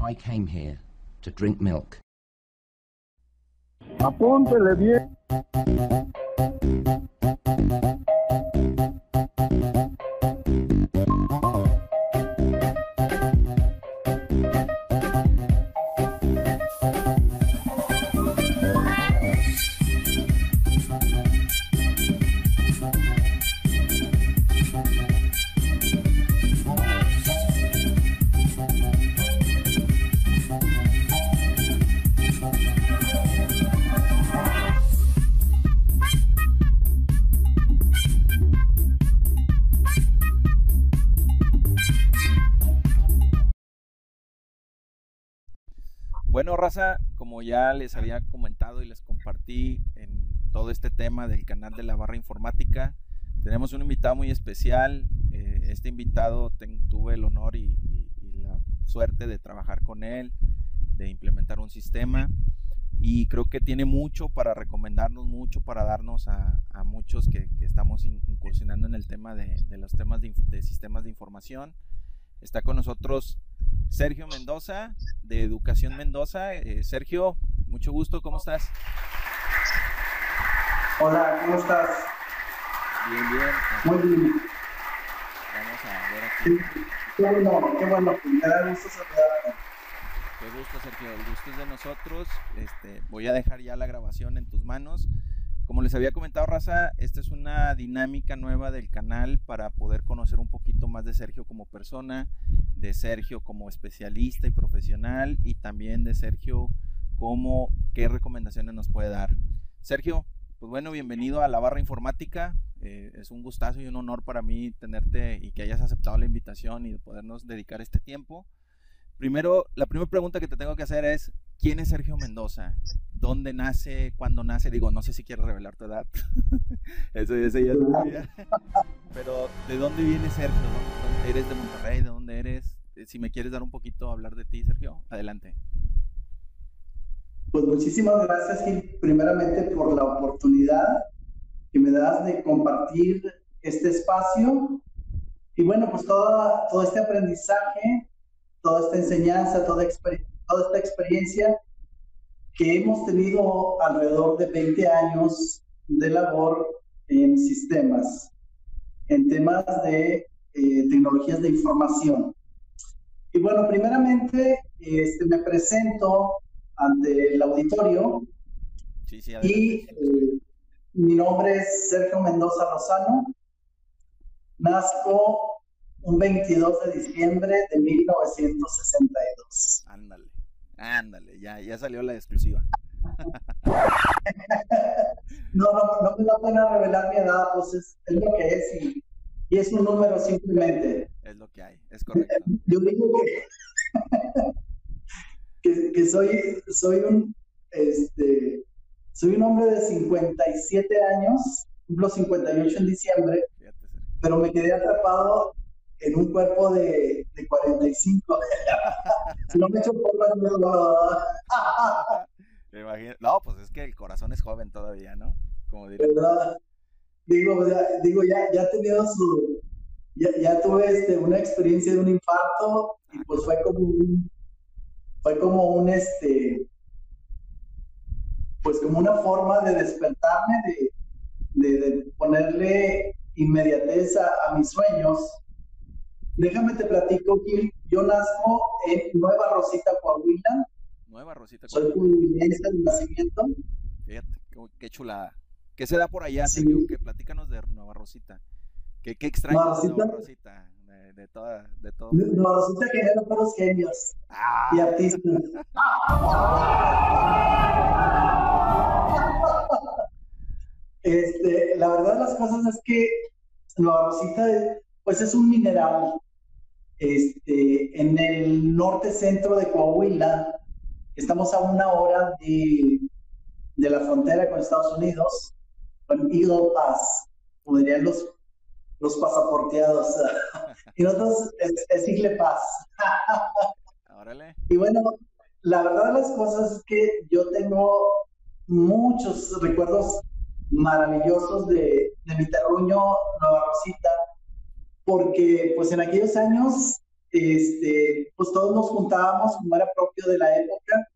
I came here to drink milk. Bien. Raza, como ya les había comentado y les compartí en todo este tema del canal de la barra informática, tenemos un invitado muy especial. Eh, este invitado ten- tuve el honor y, y- y la suerte de trabajar con él, de implementar un sistema y creo que tiene mucho para recomendarnos, mucho para darnos a, a muchos que, que estamos in- incursionando en el tema de, de los temas de, de sistemas de información. Está con nosotros Sergio Mendoza, de Educación Mendoza. Eh, Sergio, mucho gusto, ¿cómo estás? Hola, ¿cómo estás? Bien, bien. Muy bien. Vamos a ver aquí. Qué bueno, qué bueno. Me da gusto saludarte. Qué gusto, Sergio. El gusto es de nosotros. Este, voy a dejar ya la grabación en tus manos. Como les había comentado, Raza, esta es una dinámica nueva del canal para poder conocer un poquito más de Sergio como persona, de Sergio como especialista y profesional y también de Sergio como qué recomendaciones nos puede dar. Sergio, pues bueno, bienvenido a la barra informática. Eh, es un gustazo y un honor para mí tenerte y que hayas aceptado la invitación y de podernos dedicar este tiempo. Primero, la primera pregunta que te tengo que hacer es, ¿quién es Sergio Mendoza? ¿Dónde nace? ¿Cuándo nace? Digo, no sé si quieres revelar tu edad. Eso, eso ya sabía. Pero, ¿de dónde viene Sergio? ¿Dónde- ¿Eres de Monterrey? ¿De dónde eres? Eh, Si me quieres dar un poquito hablar de ti, Sergio, adelante. Pues muchísimas gracias, Gil, primeramente por la oportunidad que me das de compartir este espacio. Y bueno, pues todo este aprendizaje, toda esta enseñanza, toda, esta experiencia que hemos tenido alrededor de 20 años de labor en sistemas, en temas de eh, tecnologías de información. Y bueno, primeramente este, me presento ante el auditorio Sí, sí, y eh, mi nombre es Sergio Mendoza Lozano. Nazco un 22 de diciembre de 1962. Ándale, ándale, ya, ya salió la exclusiva. No, no, no me da pena revelar mi edad, pues es, es lo que es y, y es un número simplemente. Es lo que hay, es correcto. Yo digo que, que, que soy, soy un este soy un hombre de 57 años, cumplo 58 en diciembre, pero me quedé atrapado en un cuerpo de, de 45. si no me echo porras, Me imagino- No, pues es que el corazón es joven todavía, ¿no? Como diría. ¿verdad? Digo, ya, digo, ya, ya he tenido su, ya, ya tuve este, una experiencia de un infarto y pues fue como un, fue como un, este, pues como una forma de despertarme, de, de, de ponerle inmediatez a, a mis sueños. Déjame te platico, Gil, yo nazco en Nueva Rosita, Coahuila, Nueva Rosita. soy coahuilense de nacimiento. Fíjate, qué, qué chulada. ¿Qué se da por allá, Sí. Sergio? Que platícanos de Nueva Rosita. ¿Qué, qué extrañas de Nueva Rosita? De, de toda, de todo. Nueva Rosita genera puros genios Ah, y artistas. Este, la verdad de las cosas es que Nueva Rosita, pues es un mineral. Este, en el norte centro de Coahuila, estamos a una hora de, de la frontera con Estados Unidos, con Eagle Pass, como dirían los, los pasaporteados. y nosotros es, es Eagle Pass. órale. Y bueno, la verdad de las cosas es que yo tengo muchos recuerdos maravillosos de, de mi terruño Nueva Rosita, porque pues en aquellos años, este, pues todos nos juntábamos como era propio de la época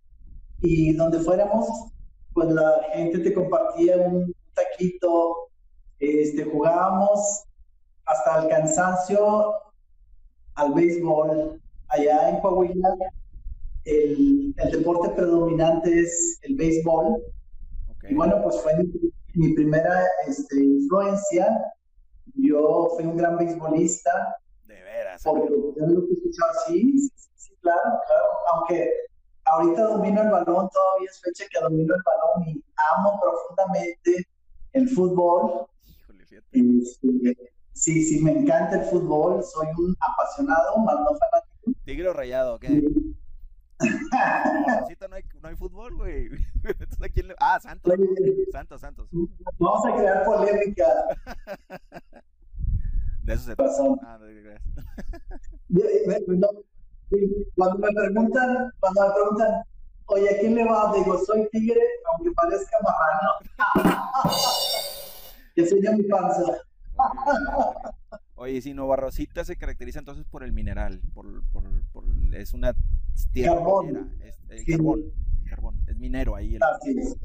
y donde fuéramos, pues la gente te compartía un taquito, este, jugábamos hasta el cansancio al béisbol allá en Coahuila. El, el deporte predominante es el béisbol. Ok. Y bueno, pues fue mi, mi primera este, influencia. Yo fui un gran beisbolista, De veras. porque yo lo que escuchaba, sí, sí, sí, claro, claro. Aunque ahorita domino el balón, todavía es fecha que domino el balón y amo profundamente el fútbol. Híjole, fíjate. Este, sí, sí, me encanta el fútbol, soy un apasionado, más no fanático. Tigre rayado, ¿qué? Rosita no hay, no hay fútbol, güey. Entonces, ¿a quién le- Ah, Santos. Santos, Santos. Vamos a crear polémica. De eso se trata. Ah, no, me- no, Cuando me preguntan, cuando me preguntan, oye, ¿a quién le va? Digo, soy tigre, aunque parezca marrano. que enseña mi panza. Oye, si Nueva Rosita se caracteriza entonces por el mineral, por, por, por es una tierra Carbón. minera, es el Sí. carbón, el carbón, es minero ahí, el- Así es,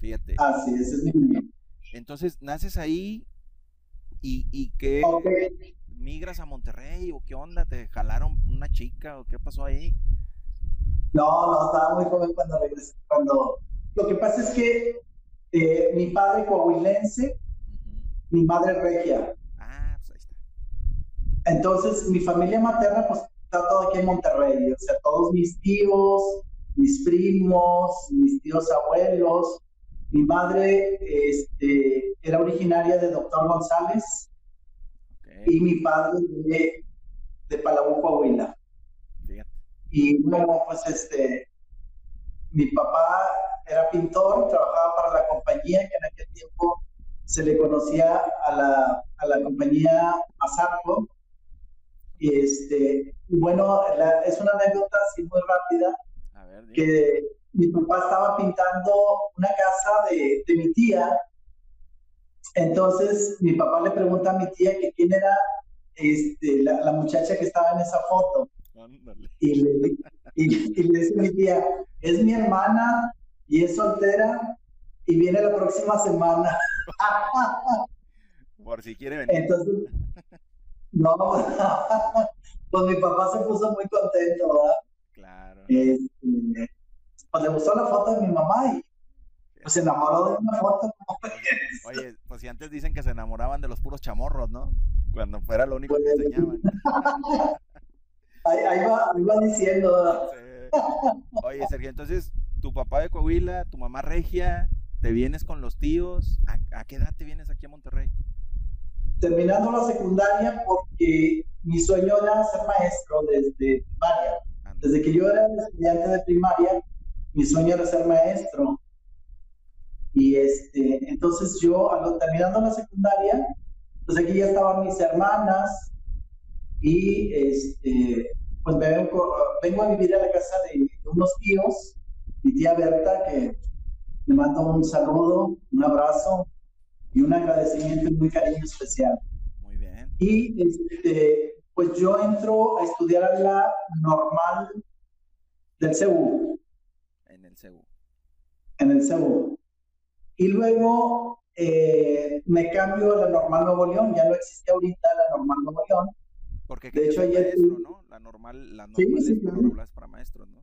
fíjate. así es, es mi. Entonces, naces ahí y, y qué Ok, migras a Monterrey o qué onda, te jalaron una chica o qué pasó ahí. No, no, estaba muy joven cuando regresé. Cuando... Lo que pasa es que eh, mi padre coahuilense, mi madre regia. Ah, pues ahí está. Entonces, mi familia materna, pues, está todo aquí en Monterrey. O sea, todos mis tíos, mis primos, mis tíos abuelos. Mi madre este, era originaria de Doctor González Ok, y mi padre de, de Palau, Coahuila. Y bueno, pues este, mi papá era pintor, trabajaba para la compañía que en aquel tiempo se le conocía a la, a la compañía Mazarco. Y este, bueno, la- es una anécdota así muy rápida A ver, que mi papá estaba pintando una casa de, de mi tía. Entonces mi papá le pregunta a mi tía que quién era este, la, la muchacha que estaba en esa foto. Y le, y, y le dice mi tía, es mi hermana y es soltera y viene la próxima semana. Por si quiere venir. Entonces, no, pues mi papá se puso muy contento, ¿verdad? Claro. Este, pues le gustó la foto de mi mamá y pues se enamoró de una foto. Oye, pues si antes dicen que se enamoraban de los puros chamorros, ¿no? Cuando fuera lo único que Pues, enseñaban. Ahí, ahí va, ahí va diciendo, ¿verdad? Sí. Oye, Sergio, entonces, tu papá de Coahuila, tu mamá regia, te vienes con los tíos. ¿A, a qué edad te vienes aquí a Monterrey? Terminando la secundaria porque mi sueño era ser maestro desde primaria. Desde que yo era estudiante de primaria, mi sueño era ser maestro. Y este, entonces yo, terminando la secundaria, pues aquí ya estaban mis hermanas y este, pues me vengo, vengo a vivir a la casa de, de unos tíos, mi tía Berta, que le mando un saludo, un abrazo y un agradecimiento y un cariño especial. Muy bien. Y este, pues yo entro a estudiar a la normal del CEU, En el CEU. en el CEU. Y luego eh, me cambio a la normal Nuevo León, ya no existe ahorita la normal Nuevo León. Porque De hecho, ayer maestro, ¿no? La normal, la Sí, normal sí, es claro. regular es para maestros, ¿no?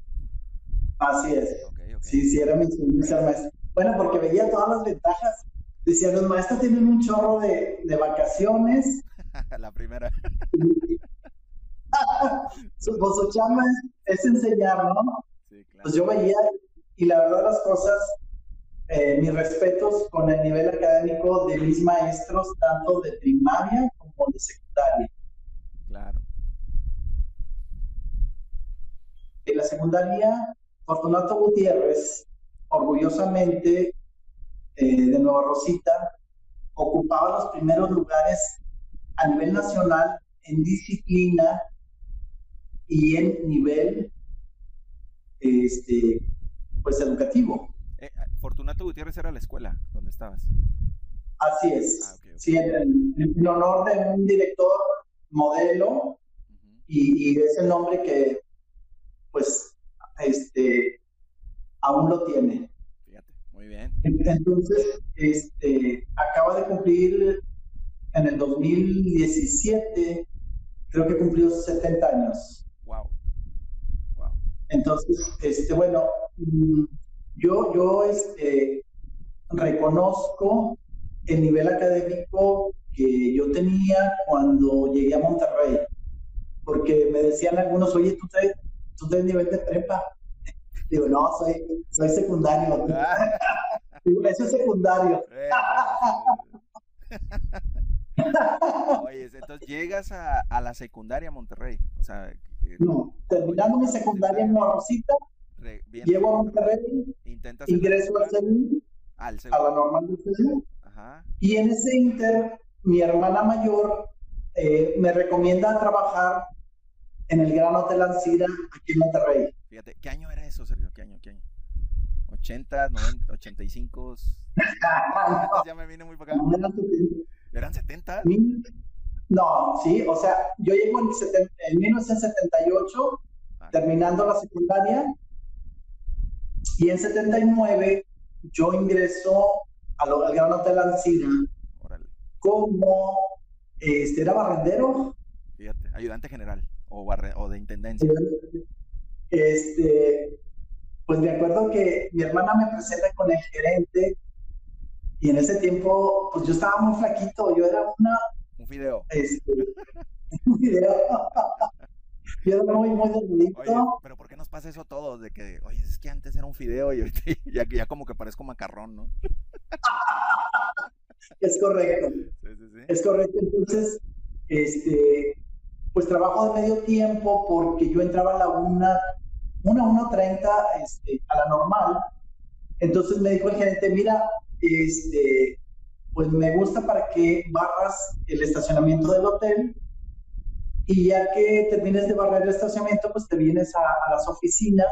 Así es. Ok, ok. Sí, sí, era mi sueño ser maestro. Bueno, porque veía todas las ventajas decía, los maestros tienen un chorro de, de vacaciones. la primera. su, pues, su chamba es, es enseñar, ¿no? Sí, claro. Pues yo veía, y la verdad las cosas, eh, mis respetos con el nivel académico de mis maestros, tanto de primaria como de secundaria. Claro. En la secundaria, Fortunato Gutiérrez, orgullosamente eh, de Nueva Rosita, ocupaba los primeros lugares a nivel nacional en disciplina y en nivel este, pues educativo. Eh, Fortunato Gutiérrez era la escuela donde estabas. Así es. Ah. Sí, en, en honor de un director modelo y, y es el nombre que pues este aún lo tiene. Entonces, este, acaba de cumplir en el 2017, creo que cumplió 70 años. Wow. Wow. Entonces, este, bueno, mm, yo, yo este, reconozco el nivel académico que yo tenía cuando llegué a Monterrey, porque me decían algunos, oye, tú traes, tú traes nivel de prepa. Digo, no, soy, soy secundario. Eso es secundario. eh. Oye, entonces llegas a, a la secundaria Monterrey. O sea, eh, No, terminando mi secundaria en Nueva Rosita, re- bien, llego a Monterrey, intentas ingreso al CENI, al a la normal del CENI, y en ese inter, mi hermana mayor eh, me recomienda trabajar en el Gran Hotel Ancira aquí en Monterrey. Fíjate, ¿qué año era eso, Sergio? ¿Qué año? ¿Qué año? 80, 90, 85. Ya me vine muy para acá. ¿Eran 70? No, sí, o sea, yo llego en, seten- en 1978, Ah, terminando la secundaria, y en 79 yo ingreso a lo- al Gran Hotel órale. como, este, era barrendero, Fíjate, ayudante general o, barre- o de intendencia. este, pues me acuerdo que mi hermana me presenta con el gerente y en ese tiempo, pues yo estaba muy flaquito, yo era una, Un video. este, un video. yo era muy, muy Oye, delgadito. pero ¿por qué nos pasa eso a todos? De que, oye, es que antes era un fideo y ahorita ya, ya como que parezco macarrón, ¿no? Es correcto, Sí, sí, sí. es correcto. Entonces, este, pues trabajo de medio tiempo porque yo entraba a la una, una, una treinta, este, a la normal. Entonces me dijo el gerente, mira, este, pues me gusta para que barras el estacionamiento del hotel y ya que termines de barrer el estacionamiento, pues te vienes a, a las oficinas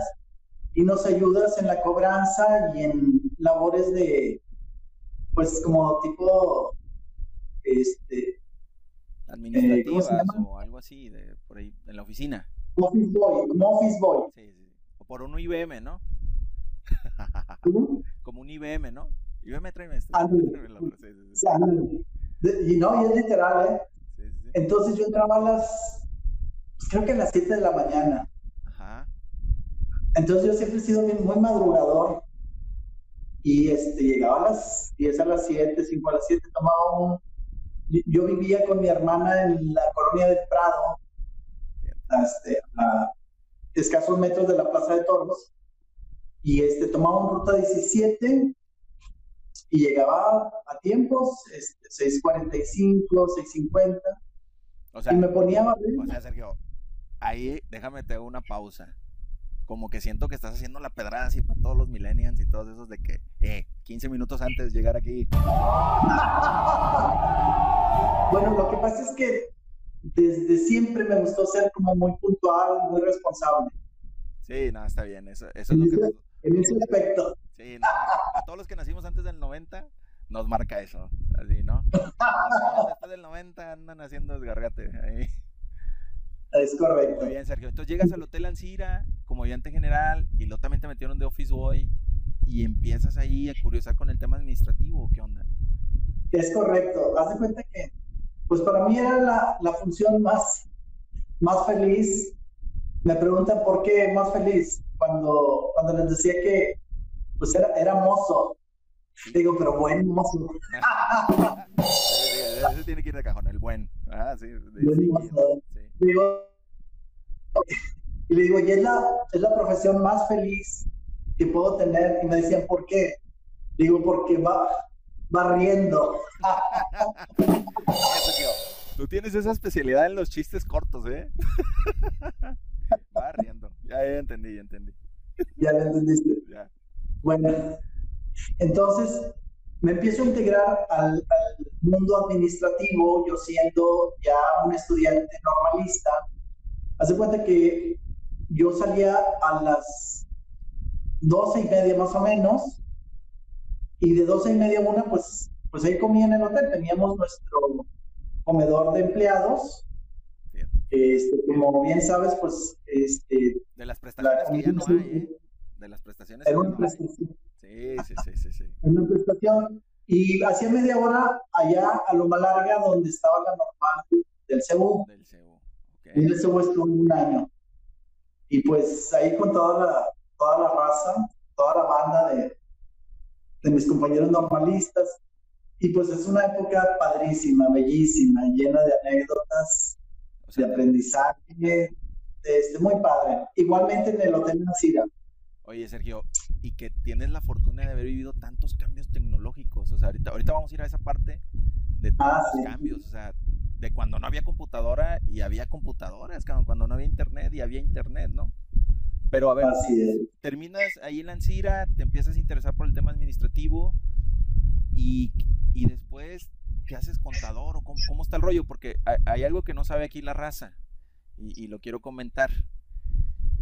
y nos ayudas en la cobranza y en labores de, pues como tipo, este, Administrativas llama? o algo así, de por ahí, en la oficina. office boy, como office boy. Sí, sí. Por un IBM, ¿no? Como un IBM, ¿no? IBM tráeme este. Sí, y no, y es literal, ¿eh? Sí, sí. Entonces yo entraba a las, pues creo que a las 7 de la mañana. Ajá. Entonces yo siempre he sido muy madrugador. Y este, llegaba a las 10 a las 7, 5 a las 7, tomaba un... yo- vivía con mi hermana en la colonia del Prado, este, a escasos metros de la Plaza de Toros. Y este, tomaba un ruta 17 y llegaba a tiempos, este, 6.45, 6.50, O sea, y me ponía a o sea, Sergio, ahí déjame te hago una pausa. Como que siento que estás haciendo la pedrada así para todos los millennials y todos esos de que, eh, 15 minutos antes de llegar aquí. Bueno, lo que pasa es que desde siempre me gustó ser como muy puntual, muy responsable. Sí, no, está bien. Eso, eso es lo que En ese aspecto, Sí, marca- a todos los que nacimos antes del 90 nos marca eso, así, ¿no? Después del 90 andan haciendo desgarrate. ahí. es correcto. Muy bien, Sergio. Entonces llegas al Hotel Ancira como ayudante general y luego también te metieron de Office Boy y empiezas ahí a curiosar con el tema administrativo. ¿Qué onda? Es correcto. Haz de cuenta que, pues para mí era la, la función más, más feliz. Me preguntan por qué más feliz cuando, cuando les decía que pues era, era mozo. Digo, pero buen mozo. Ese tiene que ir de cajón, el buen. Ah, sí. Mozo. sí. Digo, y le digo, y es la, es la profesión más feliz que puedo tener. Y me decían, ¿por qué? Digo, porque va, va riendo. Eso, tío. Tú tienes esa especialidad en los chistes cortos, ¿eh? Va riendo. Ya, ya entendí, ya entendí. ya lo entendiste. Ya. Bueno, entonces me empiezo a integrar al, al mundo administrativo, yo siendo ya un estudiante normalista. Hace cuenta que yo salía a las doce y media más o menos, y de doce y media a una, pues, pues ahí comía en el hotel. Teníamos nuestro comedor de empleados. Bien. Este, como bien sabes, pues este, De las prestaciones que ya no hay, ¿eh? De las prestaciones era una prestación. Sí, sí, sí, sí, sí. en una prestación y hacía media hora allá a Loma Larga donde estaba la normal del CEU. Del CEU. Ok. Y en el CEU estuve un año. Y pues ahí con toda la, toda la raza, toda la banda de, de mis compañeros normalistas. Y pues es una época padrísima, bellísima, llena de anécdotas, O de aprendizaje, este, muy padre. Igualmente en el Hotel Nancira. Oye, Sergio, y que tienes la fortuna de haber vivido tantos cambios tecnológicos. O sea, ahorita, ahorita vamos a ir a esa parte de Ah, los sí. cambios. O sea, de cuando no había computadora y había computadoras, cuando no había internet y había internet, ¿no? Pero a ver, terminas ahí en la Ancira, te empiezas a interesar por el tema administrativo y, y después, ¿qué haces contador o cómo, cómo está el rollo? Porque hay, hay algo que no sabe aquí la raza y, y lo quiero comentar.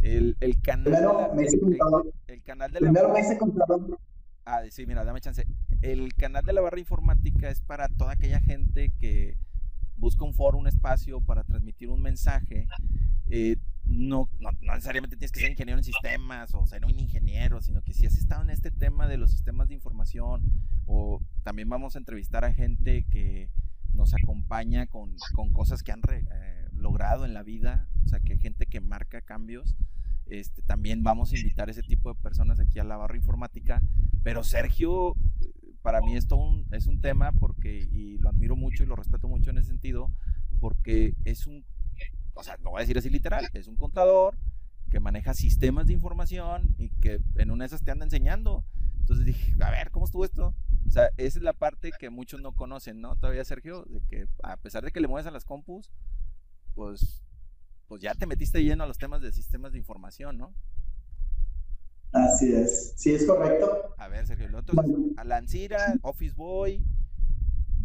El, el canal Primero me hice el- contador. el canal de la Primero me hice contador. Ah, sí, mira, dame chance. El canal de la barra informática es para toda aquella gente que busca un foro, un espacio para transmitir un mensaje. Eh, no, no, no necesariamente tienes que ser ingeniero en sistemas o ser un ingeniero, sino que si has estado en este tema de los sistemas de información o también vamos a entrevistar a gente que nos acompaña con, con cosas que han re- eh, logrado en la vida, o sea, que gente que marca cambios. Este, también vamos a invitar ese tipo de personas aquí a la barra informática. Pero Sergio, para mí esto un, es un tema porque, y lo admiro mucho y lo respeto mucho en ese sentido, porque es un, o sea, lo voy a decir así literal, es un contador que maneja sistemas de información y que en una de esas te anda enseñando. Entonces dije, a ver, ¿cómo estuvo esto? O sea, esa es la parte que muchos no conocen, ¿no? Todavía, Sergio, de que a pesar de que le mueves a las compus, pues, pues ya te metiste lleno a los temas de sistemas de información, ¿no? Así es. Sí, es correcto. A ver, Sergio, luego, entonces, Bueno. a Lancira, Office Boy,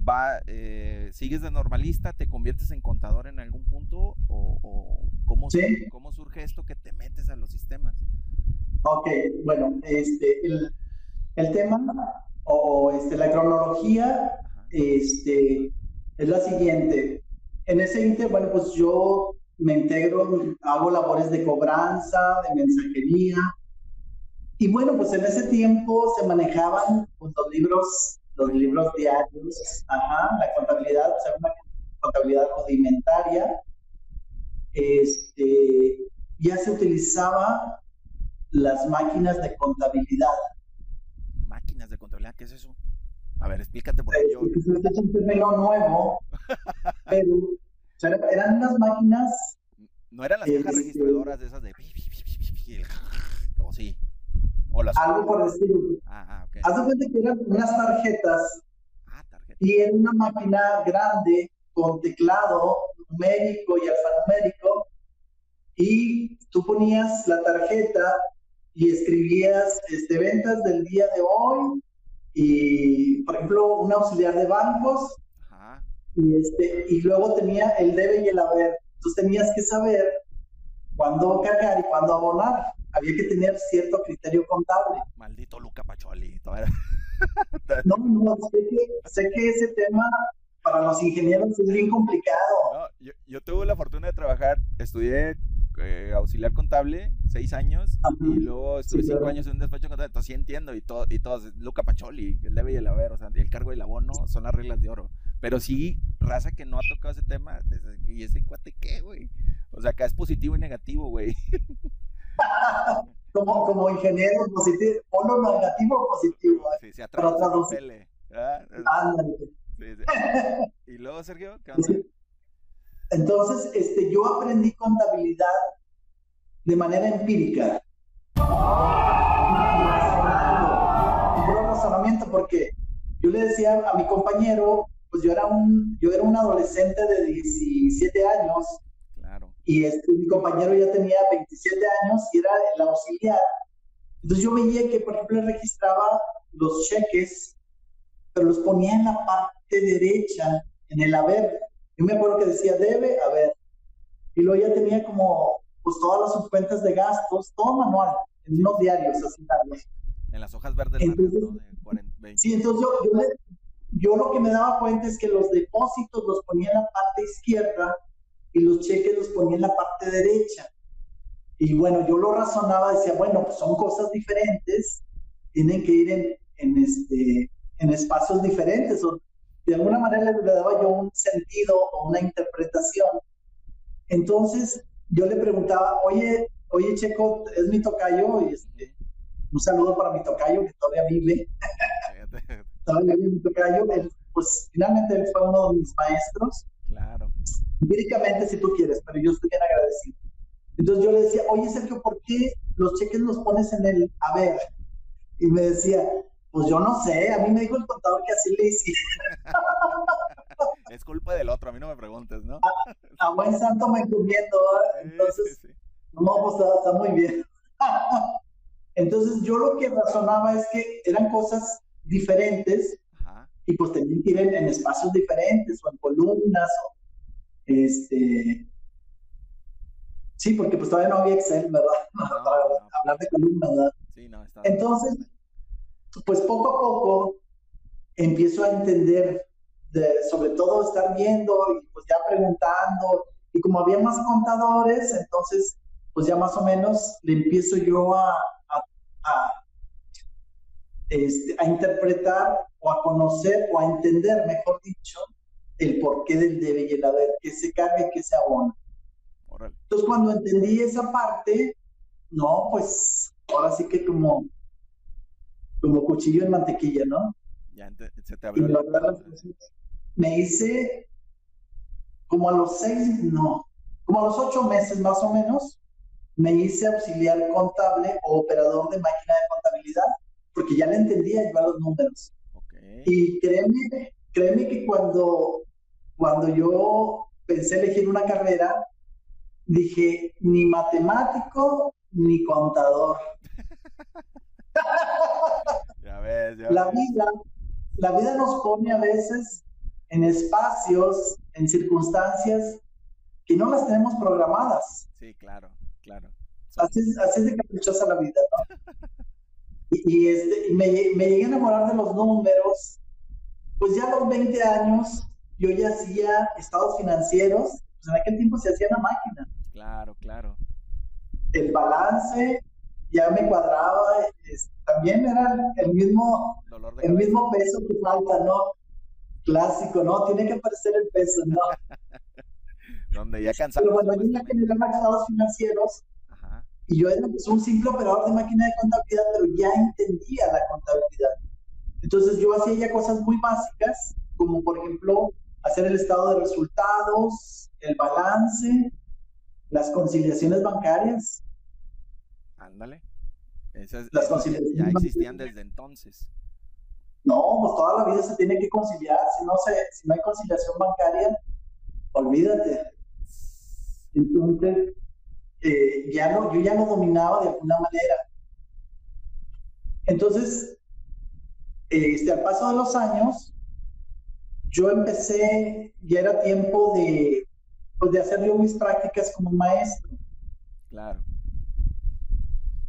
va, eh, sigues de normalista, te conviertes en contador en algún punto o, o cómo, Sí. cómo surge esto que te metes a los sistemas. Ok, bueno, este, el, el tema o este, la cronología Ajá. este, es la siguiente. En ese inter, bueno, pues yo me integro, hago labores de cobranza, de mensajería. Y bueno, pues en ese tiempo se manejaban pues, los libros, los libros diarios, ajá, la contabilidad, o sea, una contabilidad rudimentaria. Este, ya se utilizaba las máquinas de contabilidad. Máquinas de contabilidad, ¿qué es eso? A ver, explícate porque yo... Este es un término nuevo, pero o sea, eran unas máquinas, No eran las cajas Este- registradoras de esas de... O las... algo por estilo. Ah, ah, ok. Haz de cuenta que eran unas tarjetas Ah, y era una máquina grande con teclado numérico y alfanumérico y tú ponías la tarjeta y escribías este, ventas del día de hoy y, por ejemplo, un auxiliar de bancos Ajá. y, este, y luego tenía el debe y el haber. Entonces tenías que saber cuándo cargar y cuándo abonar. Había que tener cierto criterio contable. Maldito Luca Pacholi. todavía- No, no, sé que, sé que ese tema para los ingenieros es bien complicado. No, yo, yo tuve la fortuna de trabajar, estudié eh, auxiliar contable seis años Ajá. y luego estuve Sí, cinco claro. años en un despacho contable, entonces sí entiendo y todo, y todos, Luca Pacholi, el debe y el haber, o sea, el cargo y el abono son las reglas de oro. Pero sí, raza que no ha tocado ese tema, y ese cuate qué, güey. O sea, acá es positivo y negativo, güey. como, como ingeniero positivo, polo negativo o positivo. Sí, se. Ah, Ándale. sí, sí. Y luego, Sergio, ¿qué onda? Entonces, este, yo aprendí contabilidad de manera empírica. Razonamiento, porque yo le decía a mi compañero, pues yo era un, yo era un adolescente de 17 años. Y este, mi compañero ya tenía 27 años y era el auxiliar. Entonces yo veía que, por ejemplo, registraba los cheques, pero los ponía en la parte derecha, en el haber. Yo me acuerdo que decía debe, haber. Y luego ya tenía como, pues todas las cuentas de gastos, todo manual, en unos diarios así largos. En las hojas verdes largas, Entonces- ¿no? De 40, 20. Sí, entonces yo, yo, yo lo que me daba cuenta es que los depósitos los ponía en la parte izquierda y los cheques los ponía en la parte derecha. Y bueno, yo lo razonaba, decía, bueno, pues son cosas diferentes, tienen que ir en, en, este, en espacios diferentes. O de alguna manera le, daba yo un sentido o una interpretación. Entonces yo le preguntaba, oye, oye Checo, es mi tocayo, y este, un saludo para mi tocayo que todavía vive todavía vive mi tocayo, él, pues finalmente él fue uno de mis maestros, Claro. Empíricamente si tú quieres, pero yo estoy bien agradecido. Entonces yo le decía, oye Sergio, ¿por qué los cheques los pones en el haber? Y me decía, pues yo no sé, a mí me dijo el contador que así le hiciste. Es culpa del otro, a mí no me preguntes, ¿no? A buen santo me encomiendo, ¿eh? Sí, entonces, sí, sí. no, pues está, está muy bien. Entonces yo lo que razonaba es que eran cosas diferentes Ajá. y pues tenían que ir en, en espacios diferentes o en columnas o este sí porque pues todavía no había Excel verdad No, para no, hablar de columnas ¿verdad? Sí, no, está. entonces pues poco a poco empiezo a entender de, sobre todo estar viendo y pues ya preguntando y como había más contadores entonces pues ya más o menos le empiezo yo a, a, a este, a interpretar o a conocer o a entender, mejor dicho, el porqué del debe y el haber, que se carga y que se abona. Entonces, cuando entendí esa parte, no, pues ahora sí que como, como cuchillo en mantequilla, ¿no? Ya se te Y abrió la el- verdad, me hice como a los seis, no, como a los ocho meses más o menos, me hice auxiliar contable o operador de máquina de contabilidad, porque ya le entendía yo a los números. Ok. Y créeme, créeme que cuando, cuando yo pensé elegir una carrera, dije, ni matemático ni contador. Ya ves, ya La ves. vida, la vida nos pone a veces en espacios, en circunstancias que no las tenemos programadas. Sí, claro, claro. Así es, así es de caprichosa la vida, ¿no? Y, y este, me, me llegué a enamorar de los números. Pues ya a los 20 años yo ya hacía estados financieros. Pues en aquel tiempo se hacía la máquina. Claro, claro. El balance ya me cuadraba. es- también era el mismo, Dolor de el mismo peso que falta, ¿no? Clásico, ¿no? Tiene que aparecer el peso, ¿no? Donde ya cansado. Pero yo ya supuestamente. generaba estados financieros Ajá. y yo era pues, un simple operador de máquina de contabilidad, pero ya entendía la contabilidad. Entonces yo hacía ya cosas muy básicas, como por ejemplo hacer el estado de resultados, el balance, las conciliaciones bancarias. Ándale. Esas, Las ya, conciliaciones ya bancarias. existían desde entonces. No, pues toda la vida se tiene que conciliar. Si no, se, si no hay conciliación bancaria, olvídate. Entonces, eh, ya no, yo ya lo dominaba de alguna manera. Entonces, eh, este, al paso de los años, yo empecé, ya era tiempo de, pues, de hacer yo mis prácticas como maestro. Claro.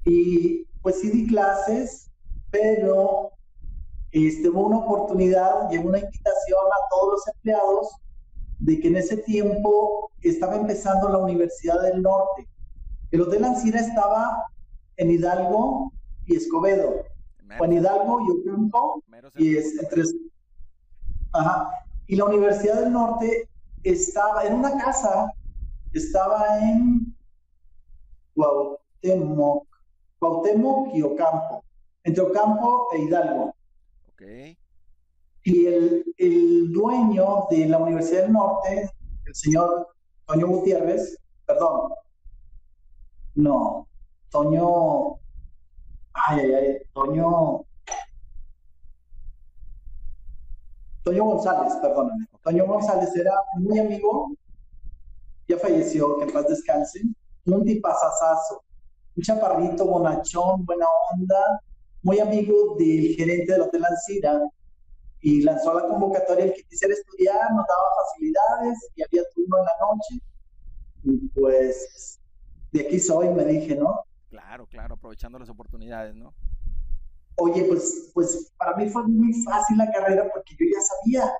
Y pues sí di clases, pero este, hubo una oportunidad, llegó una invitación a todos los empleados de que en ese tiempo estaba empezando la Universidad del Norte. El Hotel Ancira estaba en Hidalgo y Escobedo, Mero, o en Hidalgo y Ocampo, y es entre... Ajá. Y la Universidad del Norte estaba en una casa, estaba en Cuauhtémoc, Cuauhtémoc y Ocampo, entre Ocampo e Hidalgo. Ok. Y el, el dueño de la Universidad del Norte, el señor Toño Gutiérrez, perdón, no, Toño, ay, ay, ay, Toño, Toño González, perdóname. Toño González era muy amigo, ya falleció, que en paz descanse, un tipazazazo, un chaparrito, bonachón, buena onda, muy amigo del gerente del Hotel Ancira, y lanzó la convocatoria el que quisiera estudiar, nos daba facilidades y había turno en la noche. Y pues de aquí soy, me dije, ¿no? Claro, claro, aprovechando las oportunidades, ¿no? Oye, pues, pues para mí fue muy fácil la carrera porque yo ya sabía.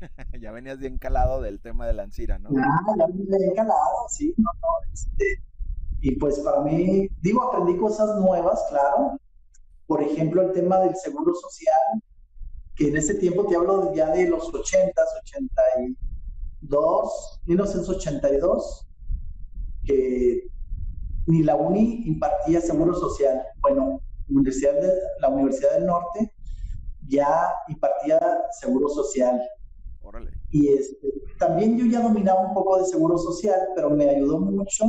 ya venías bien calado del tema de la Ancira, ¿no? Ya, ya venía bien calado, sí, no, no. Este, y pues para mí, digo, aprendí cosas nuevas, claro. Por ejemplo, el tema del seguro social, que en ese tiempo te hablo ya de los 80, 82, 1982, que ni la UNI impartía seguro social. Bueno, Universidad de, la Universidad del Norte ya impartía seguro social. Órale. Y este, también yo ya dominaba un poco de seguro social, pero me ayudó mucho.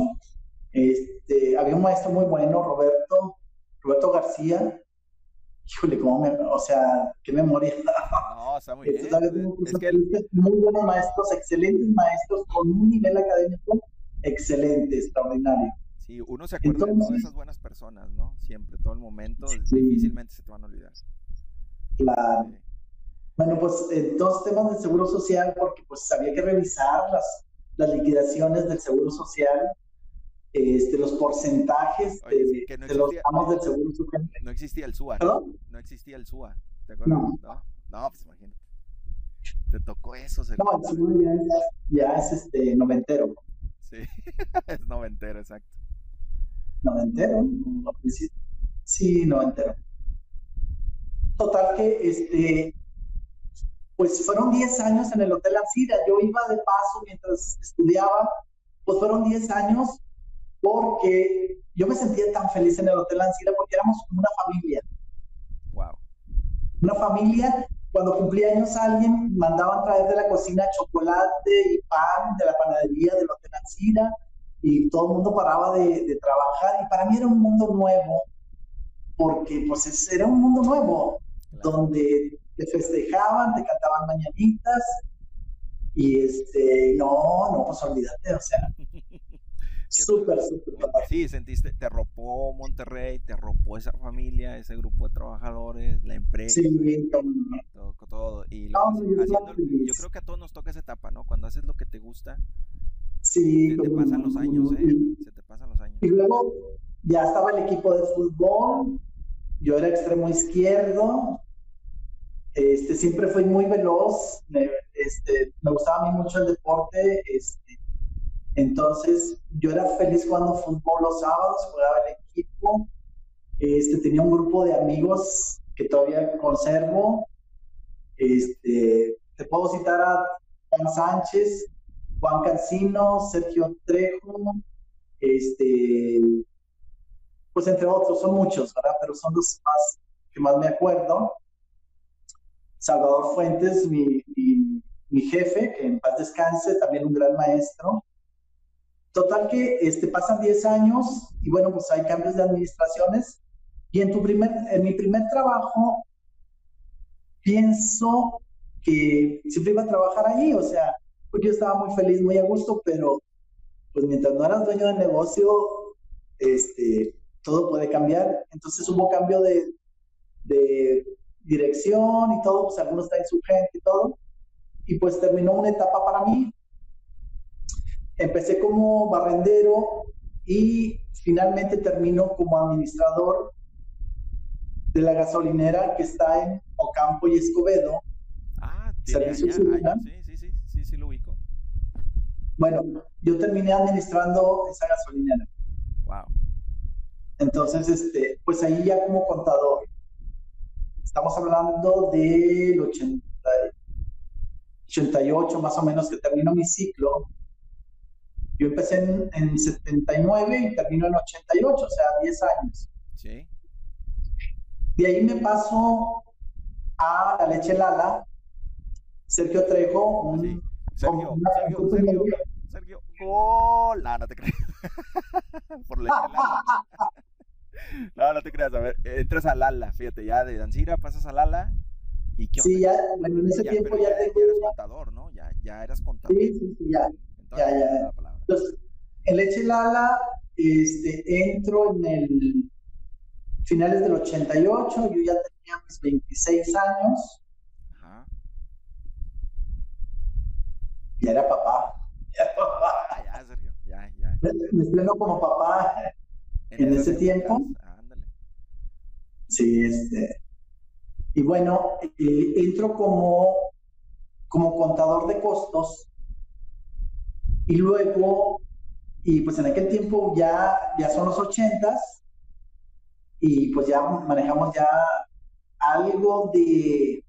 Este, había un maestro muy bueno, Roberto, Roberto García. Híjole, cómo me, o sea, qué memoria. No, está muy Este, bien. Muy buenos maestros, excelentes maestros, con un nivel académico excelente, extraordinario. Sí, uno se acuerda de todas esas buenas personas, ¿no? Siempre, todo el momento, Sí. difícilmente se te van a olvidar. Claro. Sí. Bueno, pues en dos temas del seguro social, porque pues había que revisar las, las liquidaciones del seguro social, este, los porcentajes Oye, de, sí, que no de los ramos del seguro social. No existía el SUA, ¿no? ¿Perdón? No existía el SUA, ¿te acuerdas? No. No, no pues imagínate. Te tocó eso, No, seguro. el seguro ya ya es este, noventero. Sí, es noventero, exacto. Noventero, ¿no? Sí, noventero. Total que, este, pues fueron 10 años en el Hotel Ancira. Yo iba de paso mientras estudiaba, pues fueron 10 años porque yo me sentía tan feliz en el Hotel Ancira porque éramos como una familia. Wow. Una familia, cuando cumplía años alguien, mandaban traer de la cocina chocolate y pan de la panadería del Hotel Ancira y todo el mundo paraba de, de trabajar y para mí era un mundo nuevo porque pues es- era un mundo nuevo donde te festejaban, te cantaban mañanitas y este, no, no, pues olvídate, o sea, súper, súper. Sí, sentiste, te arropó Monterrey, te arropó esa familia, ese grupo de trabajadores, la empresa, Sí, todo, todo. Y No, lo- estaba haciendo- yo creo que a todos nos toca esa etapa, ¿no? Cuando haces lo que te gusta, sí, se te como- pasan los años, ¿eh? y- Se te pasan los años. Y luego ya estaba el equipo de fútbol, yo era extremo izquierdo, este, siempre fui muy veloz, me, este, me gustaba a mí mucho el deporte, este, entonces yo era feliz jugando fútbol los sábados, jugaba el equipo, este, tenía un grupo de amigos que todavía conservo, este, te puedo citar a Juan Sánchez, Juan Cancino, Sergio Trejo, este, pues entre otros, son muchos, ¿verdad? Pero son los más que más me acuerdo. Salvador Fuentes, mi, mi, mi jefe, que en paz descanse, también un gran maestro. Total que este, pasan 10 años y bueno, pues hay cambios de administraciones. Y en, tu primer, en mi primer trabajo, pienso que siempre iba a trabajar ahí, o sea, porque yo estaba muy feliz, muy a gusto, pero pues mientras no eras dueño del negocio, este, todo puede cambiar. Entonces hubo cambio de, de dirección y todo, pues algunos traen su gente y todo. Y pues terminó una etapa para mí. Empecé como barrendero y finalmente termino como administrador de la gasolinera que está en Ocampo y Escobedo. Ah, tiene allá, sí, sí, sí, sí, sí lo ubico. Bueno, yo terminé administrando esa gasolinera. Wow. Entonces, este, pues ahí ya como contador. Estamos hablando del 80, 88 más o menos que terminó mi ciclo. Yo empecé en, en 79 y termino en 88, o sea, 10 años. Sí. De ahí me paso a la leche Lala. Sergio Trejo, un, Sí. Sergio, Sergio, Sergio, gol. No, no te creas. Por Lala. No, no te creas. A ver, entras a Lala, fíjate, ya de Dancira pasas a Lala. ¿Y qué Sí, onda? ya, bueno, en ese Ya, tiempo ya, ya, tengo ya una- contador, ¿no? Ya, ya eras contador. Sí, sí, sí, ya. Entonces, ya, ya. la. Entonces, en Leche Lala, este, entro en el finales del 88, yo ya tenía mis 26 años, Ajá. ya era papá. Ya era papá. Ah, ya, Sergio, ya, ya. Me, estreno como papá. En esas ese tiempo. Sí, este. Y bueno, eh, entro como, como contador de costos. Y luego, y pues en aquel tiempo ya, ya son los ochentas, y pues ya manejamos ya algo de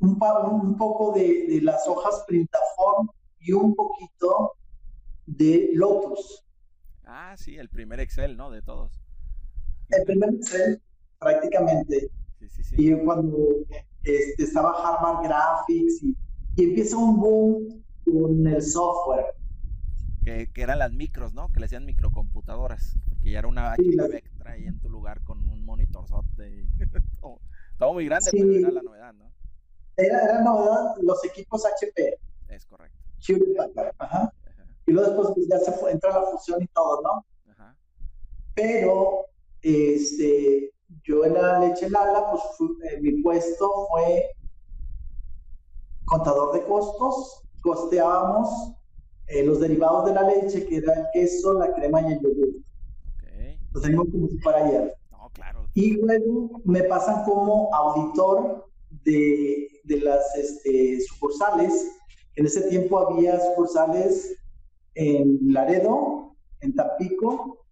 un, un poco de, de las hojas Printaform y un poquito de Lotus. Ah, sí, el primer Excel, ¿no? De todos. El primer Excel, prácticamente, Sí, sí, sí. y cuando este, estaba Harvard Graphics y, y empieza un boom con el software. Que, que eran las micros, ¿no? Que le decían microcomputadoras. Que ya era una las- Vectra ahí en tu lugar con un monitorzote. y todo, todo muy grande, pero era la novedad, ¿no? Era, era novedad los equipos HP, Es correcto. Hewlett Packard, ajá. Y luego después pues, ya se entra la fusión y todo, ¿no? ajá. Pero este, yo en la leche Lala, pues fui- eh, mi puesto fue contador de costos, costeábamos eh, los derivados de la leche, que era el queso, la crema y el yogur. Ok. Lo tengo como si fuera ayer. No, claro. Y luego me pasan como auditor de, de las este, sucursales. En ese tiempo había sucursales en Laredo, en Tampico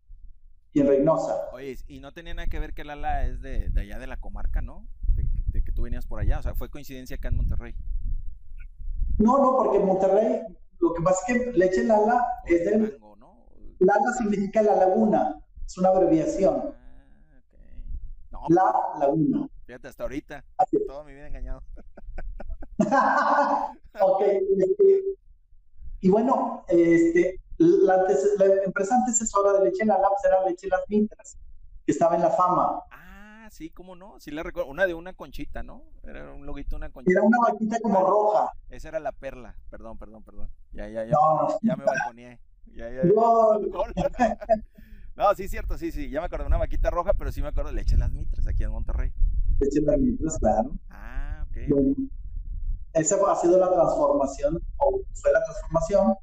y en Reynosa. Oye, y no tenía nada que ver que Lala es de, de allá de la comarca, ¿no? De, de que tú venías por allá. O sea, fue coincidencia acá en Monterrey. No, no, porque en Monterrey lo que pasa es que leche Lala O es de del... Durango, ¿no? Lala significa la laguna, es una abreviación. Ah, ok. No, La laguna. fíjate, hasta ahorita. Así es. Toda mi vida engañado. ok, este, y bueno, este, la, antes- la empresa antecesora de Leche Lala pues era Leche Las Mintras, que estaba en la fama. Ah, sí, cómo no. Sí la recuerdo. Una de una conchita, ¿no? Era un loguito una conchita. Era una vaquita como roja. Esa era la perla. Perdón, perdón, perdón. Ya, ya, ya. No, no. Ya me balconeé. Ya. Gol. No, sí, cierto, sí, sí. Ya me acuerdo de una vaquita roja, pero sí me acuerdo de leche las mitras aquí en Monterrey. Leche Las Mintras, claro. Ah, ok. Bueno, esa ha sido la transformación, o fue la transformación.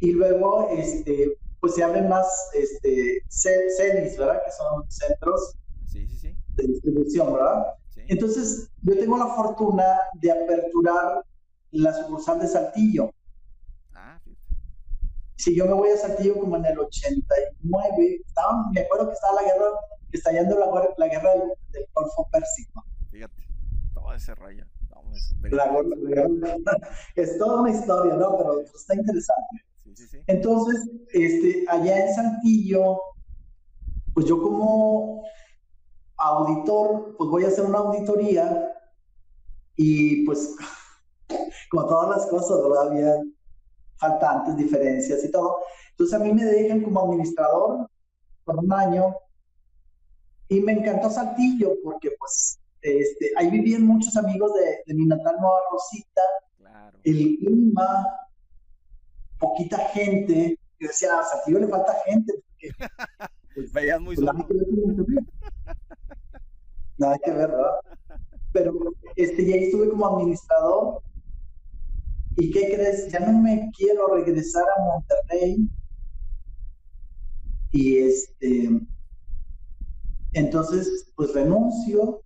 Y luego, este, pues se abren más este, ce- CEDIS, ¿verdad? Que son centros Sí, sí, sí. de distribución, ¿verdad? Entonces, yo tengo la fortuna de aperturar la sucursal de Saltillo. Ah. Si yo me voy a Saltillo como en el 89, estaba, me acuerdo que estaba la guerra, estallando la, guerra- la guerra del, del Golfo Pérsico. Fíjate. Todo ese rollo. Eso, pero- La guerra- es toda una historia, ¿no? Pero está interesante. Sí, sí, sí. Entonces, este, allá en Saltillo, pues yo como auditor, pues voy a hacer una auditoría y pues como todas las cosas, ¿verdad? Había faltantes, diferencias y todo. Entonces a mí me dejan como administrador por un año y me encantó Saltillo porque pues este, ahí vivían muchos amigos de, de mi natal Nueva Rosita, Claro. el clima, poquita gente. Yo decía, a Saltillo le falta gente. Porque, pues, Veías muy pues, nada que ver. Nada que ver, ¿verdad? Pero este, ya estuve como administrador. ¿Y qué crees? Ya no me quiero regresar a Monterrey. Y este, entonces, pues renuncio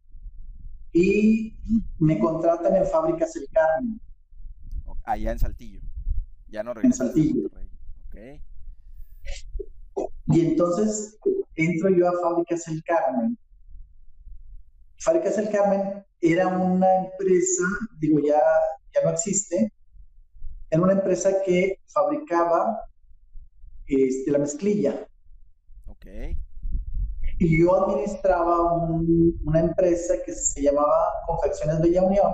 y me contratan en Fábricas El Carmen. Allá en Saltillo. Ya no regresaste a Saltillo. Monterrey. Ok. Y entonces entro yo a Fábricas El Carmen. Fábricas El Carmen era una empresa, digo, ya, ya no existe, era una empresa que fabricaba este, la mezclilla. Ok. Y yo administraba una empresa que se llamaba Confecciones Bella Unión,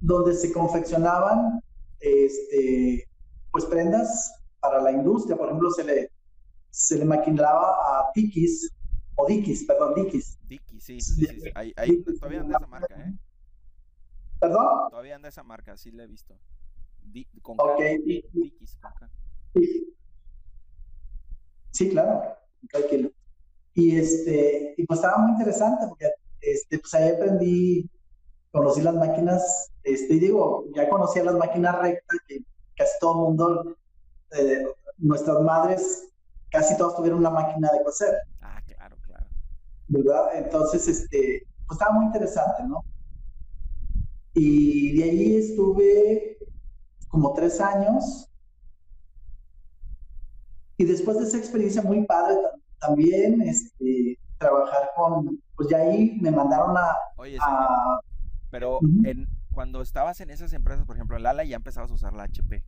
donde se confeccionaban este, pues prendas para la industria. Por ejemplo, se le, se le maquinaba a Dickies, o Dickies, perdón, Dickies. Dickies, sí, sí, sí, Ahí, todavía anda esa marca, ¿eh? ¿Perdón? Todavía anda esa marca, sí la he visto. con ok. Dickies, Sí, claro, tranquilo. Y, este, y pues estaba muy interesante porque este, pues ahí aprendí, conocí las máquinas, este, y digo, ya conocía las máquinas rectas que casi todo el mundo, eh, nuestras madres, casi todos tuvieron una máquina de coser. Ah, claro, claro. ¿Verdad? Entonces, este, pues estaba muy interesante, ¿no? Y de ahí estuve como tres años. Y después de esa experiencia muy padre también, este, trabajar con, pues ya ahí me mandaron a... Oye, pero en, cuando estabas en esas empresas, por ejemplo, en Lala ya empezabas a usar la HP.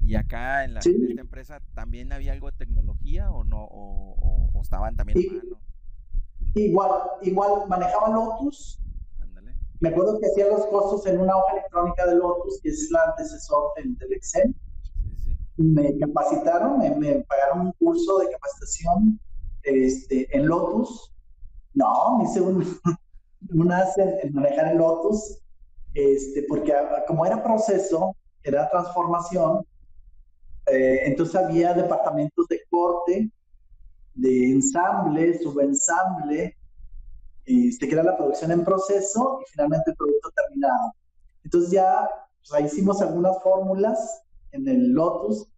¿Y acá en, la, esta empresa también había algo de tecnología o no? ¿O, estaban también a mano? Igual, igual manejaba Lotus. Ándale. Me acuerdo que hacía los costos en una hoja electrónica de Lotus, que es el antecesor del, Excel. Me capacitaron, me, pagaron un curso de capacitación este, en Lotus. No, me hice un, un en manejar el Lotus este, porque como era proceso, era transformación, eh, entonces había departamentos de corte, de ensamble, subensamble, este, que era la producción en proceso y finalmente el producto terminado. Entonces ya pues, ahí hicimos algunas fórmulas en el Lotus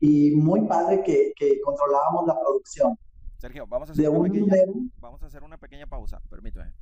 y muy padre que, que controlábamos la producción. Sergio, vamos a hacer, una pequeña, vamos a hacer una pequeña pausa, permíteme.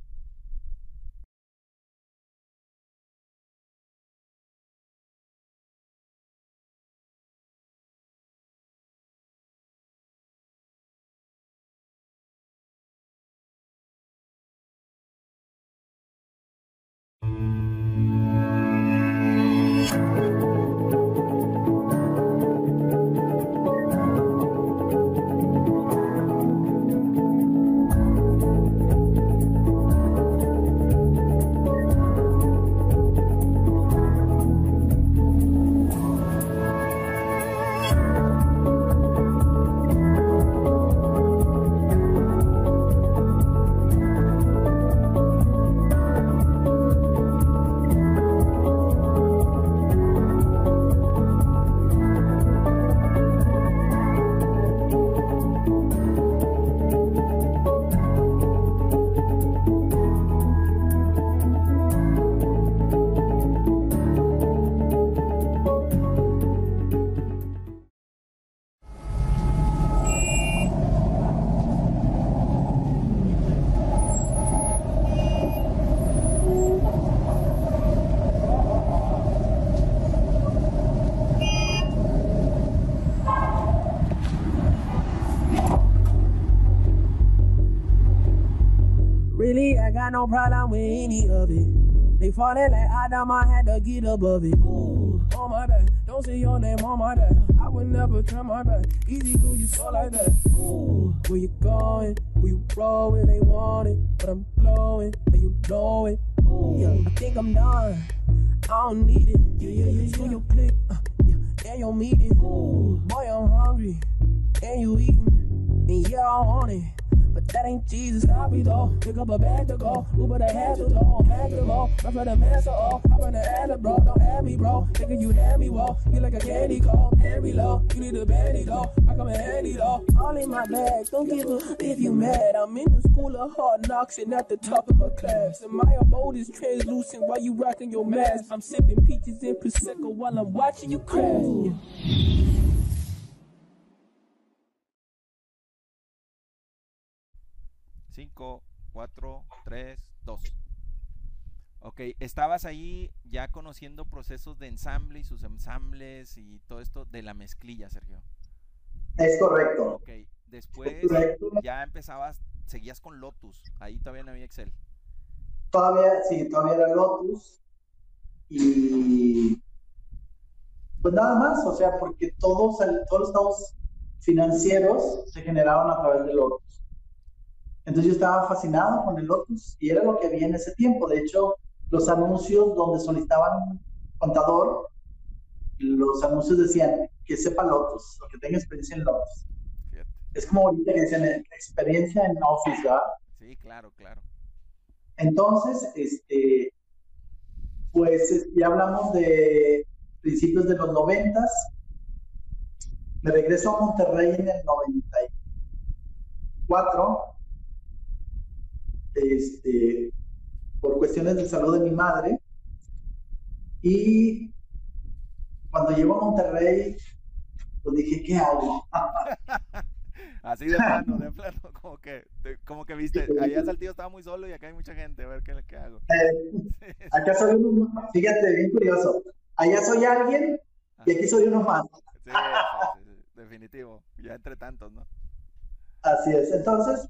Got no problem with any of it. They falling like Adam, I had to get above it. Ooh, on my back, don't say your name on my back. I would never turn my back. Easy go, you fall like that. Ooh, where you going? Where you rolling? They want it, but I'm glowing, and you know it. Ooh, yeah, I think I'm done. I don't need it. Yeah, yeah, yeah. So you click, uh, yeah, and you'll meet it. Ooh, boy, I'm hungry, and you eating, and yeah, I want it. That ain't Jesus, copy though. Pick up a bag to go. Uber the to go. Back to go. Run for the master, oh. I'm in the ad, bro. Don't have me, bro. Thinking you had me, whoa. You like a candy call. Hand low. You need a bandy, though. I come in handy, though. All in my bag. Don't give a if you mad. I'm in the school of hard knocks and at the top of my class. And my abode is translucent while you rocking your mask. I'm sipping peaches and Prosecco while I'm watching you crash. Yeah. 5, 4, 3, 2. Ok, estabas ahí ya conociendo procesos de ensamble y sus ensambles y todo esto de la mezclilla, Sergio. Es correcto. Ok, después ya empezabas, seguías con Lotus, ahí todavía no había Excel. Todavía, sí, todavía era Lotus. Y pues nada más, o sea, porque todos, todos los estados financieros se generaron a través de Lotus. Entonces yo estaba fascinado con el Lotus y era lo que había en ese tiempo. De hecho, los anuncios donde solicitaban contador, los anuncios decían que sepa Lotus o que tenga experiencia en Lotus. Fíjate. Es como ahorita que dicen eh, experiencia en Office, ¿verdad? Sí, claro, claro. Entonces, este, pues es- ya hablamos de principios de los noventas. Me regreso a Monterrey en el 94. Este, por cuestiones de salud de mi madre. Y cuando llego a Monterrey, pues dije, ¿qué hago? Así de plano, de plano, como que, te- como que viste, allá Saltillo estaba muy solo y acá hay mucha gente, a ver qué, qué hago. Eh, acá soy uno más. Fíjate, bien curioso. Allá soy alguien y aquí soy uno más. Sí, sí, sí, sí, definitivo, ya entre tantos, ¿no? Así es. Entonces,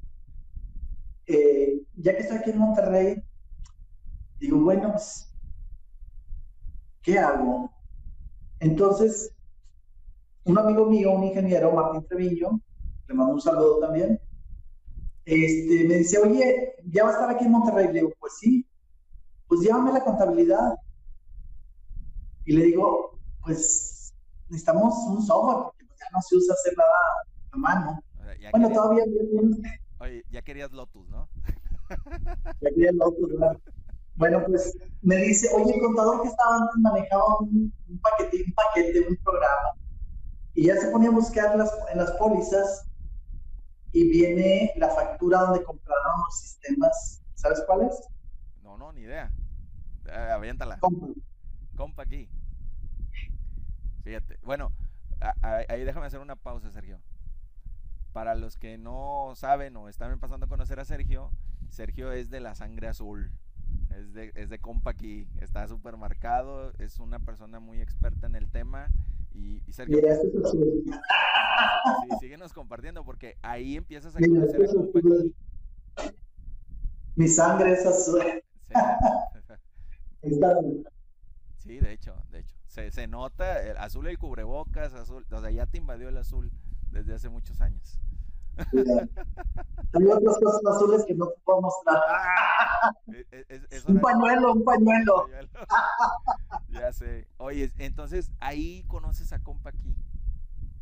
eh, ya que estoy aquí en Monterrey, digo, bueno, pues, ¿qué hago? Entonces, un amigo mío, un ingeniero, Martín Treviño, le mando un saludo también, este, me dice, oye, ¿ya va a estar aquí en Monterrey? Le digo, pues sí, pues llámame la contabilidad. Y le digo, pues necesitamos un software, porque ya no se usa hacer nada a mano. Bueno, todavía bien, oye, ya querías Lotus, ¿no? Ya quería el auto, ¿verdad? Bueno, pues me dice, oye, el contador que estaba antes manejaba un, un paquete, un paquete, un programa. Y ya se ponía a buscar las, en las pólizas y viene la factura donde compraron los sistemas. ¿Sabes cuáles? No, no, ni idea. Eh, aviéntala. Compa. Compa aquí. Fíjate. Bueno, a- a- ahí déjame hacer una pausa, Sergio. Para los que no saben o están empezando a conocer a Sergio, Sergio es de la sangre azul. Es de, es de compa aquí. Está súper marcado. Es una persona muy experta en el tema. Y, y Sergio, sí, síguenos compartiendo porque ahí empiezas a conocer a compa aquí. Mi sangre es azul. Sí. Sí, de hecho, de hecho. Se, se nota el azul el cubrebocas, azul, o sea, ya te invadió el azul desde hace muchos años. Hay otras cosas azules que no te puedo mostrar. E- e- es- es Un pañuelo, un pañuelo. ya sé. Oye, entonces ahí conoces a compa aquí,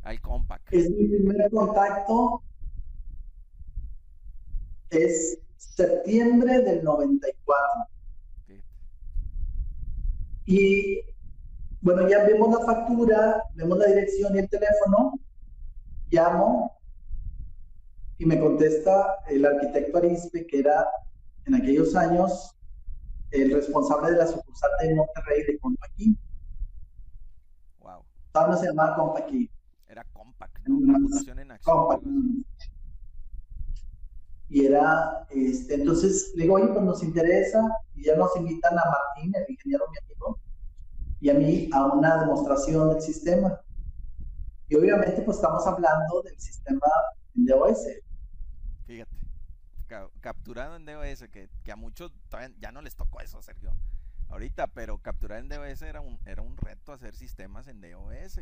al compact. Es mi primer contacto. Es septiembre del 94. Fíjate. Y bueno, ya vemos la factura, vemos la dirección y el teléfono. Llamo y me contesta el arquitecto Arispe, que era en aquellos años el responsable de la sucursal de Monterrey de Compaquí. Wow. Todavía se llamaba Compaquí. Era compact, ¿no? Computación en acción. Compact. Y era, este, entonces le digo, oye, pues nos interesa, y ya nos invitan a Martín, el ingeniero mi amigo, y a mí a una demostración del sistema. Y obviamente, pues estamos hablando del sistema en DOS. Fíjate. Ca- capturado en DOS, que, que a muchos ya no les tocó eso, Sergio. Ahorita, pero capturar en DOS era un, era un reto hacer sistemas en DOS.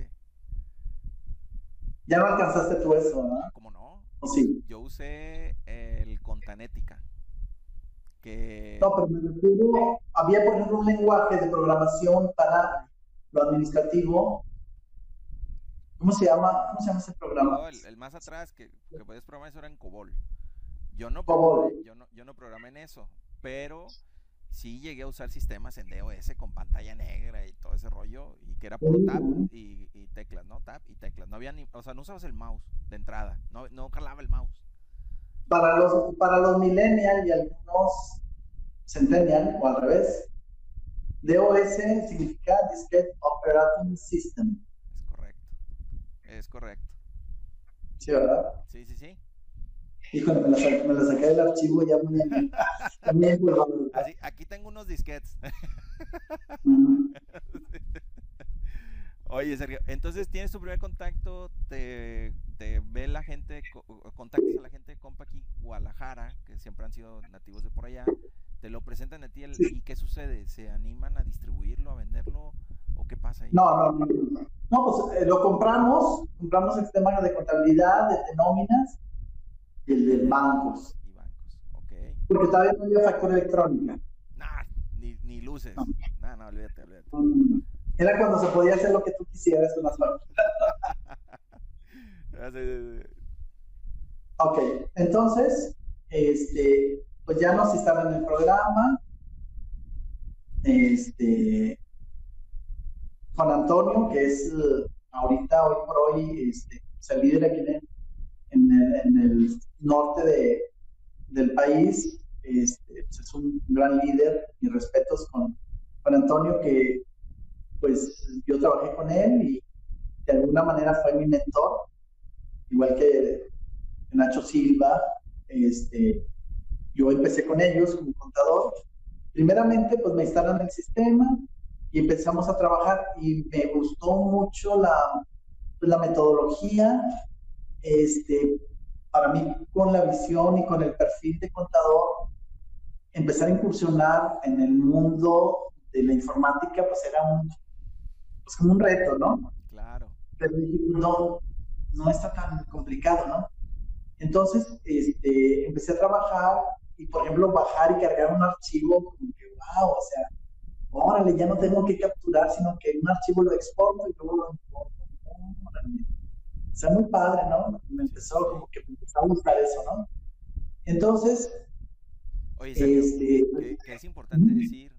Ya no alcanzaste tú eso, ¿verdad? ¿Cómo no? ¿O sí? Yo usé el Contanética. Que. No, pero me refiero, había por ejemplo un lenguaje de programación para lo administrativo. ¿Cómo se llama? ¿Cómo se llama ese programa? No, el, el más atrás que, que podías programar eso era en COBOL. Yo no, COBOL. yo, no, yo no programé en eso, pero sí llegué a usar sistemas en DOS con pantalla negra y todo ese rollo, y que era por tab ¿no? y, y teclas, ¿no? Tab y teclas. No había ni, o sea, no usabas el mouse de entrada, no, no calaba el mouse. Para los, para los millennials y algunos centennial o al revés, DOS significa Display Operating System. Es correcto. Sí, ¿verdad? Sí, sí, sí. Híjole, me la, me la saqué del archivo ya muy en- muy empolvado. Así, aquí tengo unos disquetes. Ujú. Oye, Sergio, entonces tienes tu primer contacto, te, te ve la gente, contactas a la gente de Compa aquí, Guadalajara, que siempre han sido nativos de por allá, te lo presentan a ti el- Sí. y ¿qué sucede? ¿Se animan a distribuirlo, a venderlo o qué pasa ahí? No, no, no. No, pues eh, lo compramos, compramos el sistema de contabilidad, de, de nóminas y el de bancos. Y bancos. porque todavía no había factura electrónica. Nah, ni, ni luces. No. No, no, olvídate, olvídate. Era cuando se podía hacer lo que tú quisieras con las facturas. Ok, entonces, este, pues ya nos instalan el programa. Este, Juan Antonio, que es eh, ahorita, hoy por hoy, este, es el líder aquí en el, en el- norte de, del país, este, pues es un gran líder, mis respetos con Juan Antonio, que pues yo trabajé con él y de alguna manera fue mi mentor, igual que Nacho Silva, este, yo empecé con ellos como contador. Primeramente, pues me instalan el sistema y empezamos a trabajar y me gustó mucho la, pues, la metodología, este, para mí con la visión y con el perfil de contador, empezar a incursionar en el mundo de la informática, pues era un, pues como un reto, ¿no? Claro. pero no, no está tan complicado, ¿no? Entonces, este, empecé a trabajar y, por ejemplo, bajar y cargar un archivo, como que, wow, o sea, órale, ya no tengo que capturar, sino que un archivo lo exporto y luego lo importo. Órale. O sea, muy padre, ¿no? Me empezó como que me empezó a gustar eso, ¿no? Entonces, Oye, Sergio, este, que, que es importante decir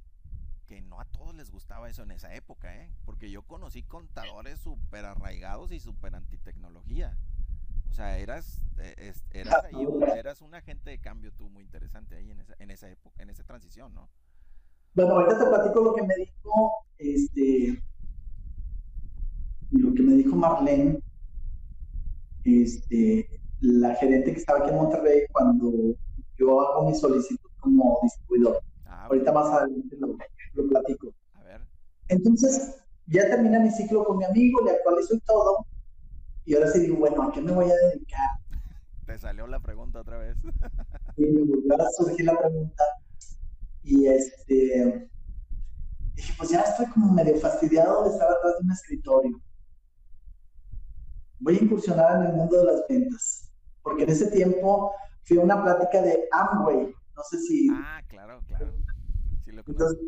que no a todos les gustaba eso en esa época, ¿eh? Porque yo conocí contadores súper arraigados y súper antitecnología. O sea, eras, eh, es- eras, ahí un- eras un agente de cambio tú muy interesante ahí en esa, en esa época, en esa transición, ¿no? Bueno, ahorita te platico lo que me dijo, este, lo que me dijo Marlene, este, la gerente que estaba aquí en Monterrey cuando yo hago mi solicitud como distribuidor. Ah, Ahorita más adelante lo, lo platico. a ver, Entonces, ya termina mi ciclo con mi amigo, le actualizo y todo, y ahora sí digo, bueno, ¿a qué me voy a dedicar? te salió la pregunta otra vez. Y me volvió a surgir la pregunta. Y este, dije, pues ya estoy como medio fastidiado de estar atrás de un escritorio. Voy a incursionar en el mundo de las ventas. Porque en ese tiempo fui a una plática de Amway. No sé si. Ah, claro, claro. Sí lo. Entonces,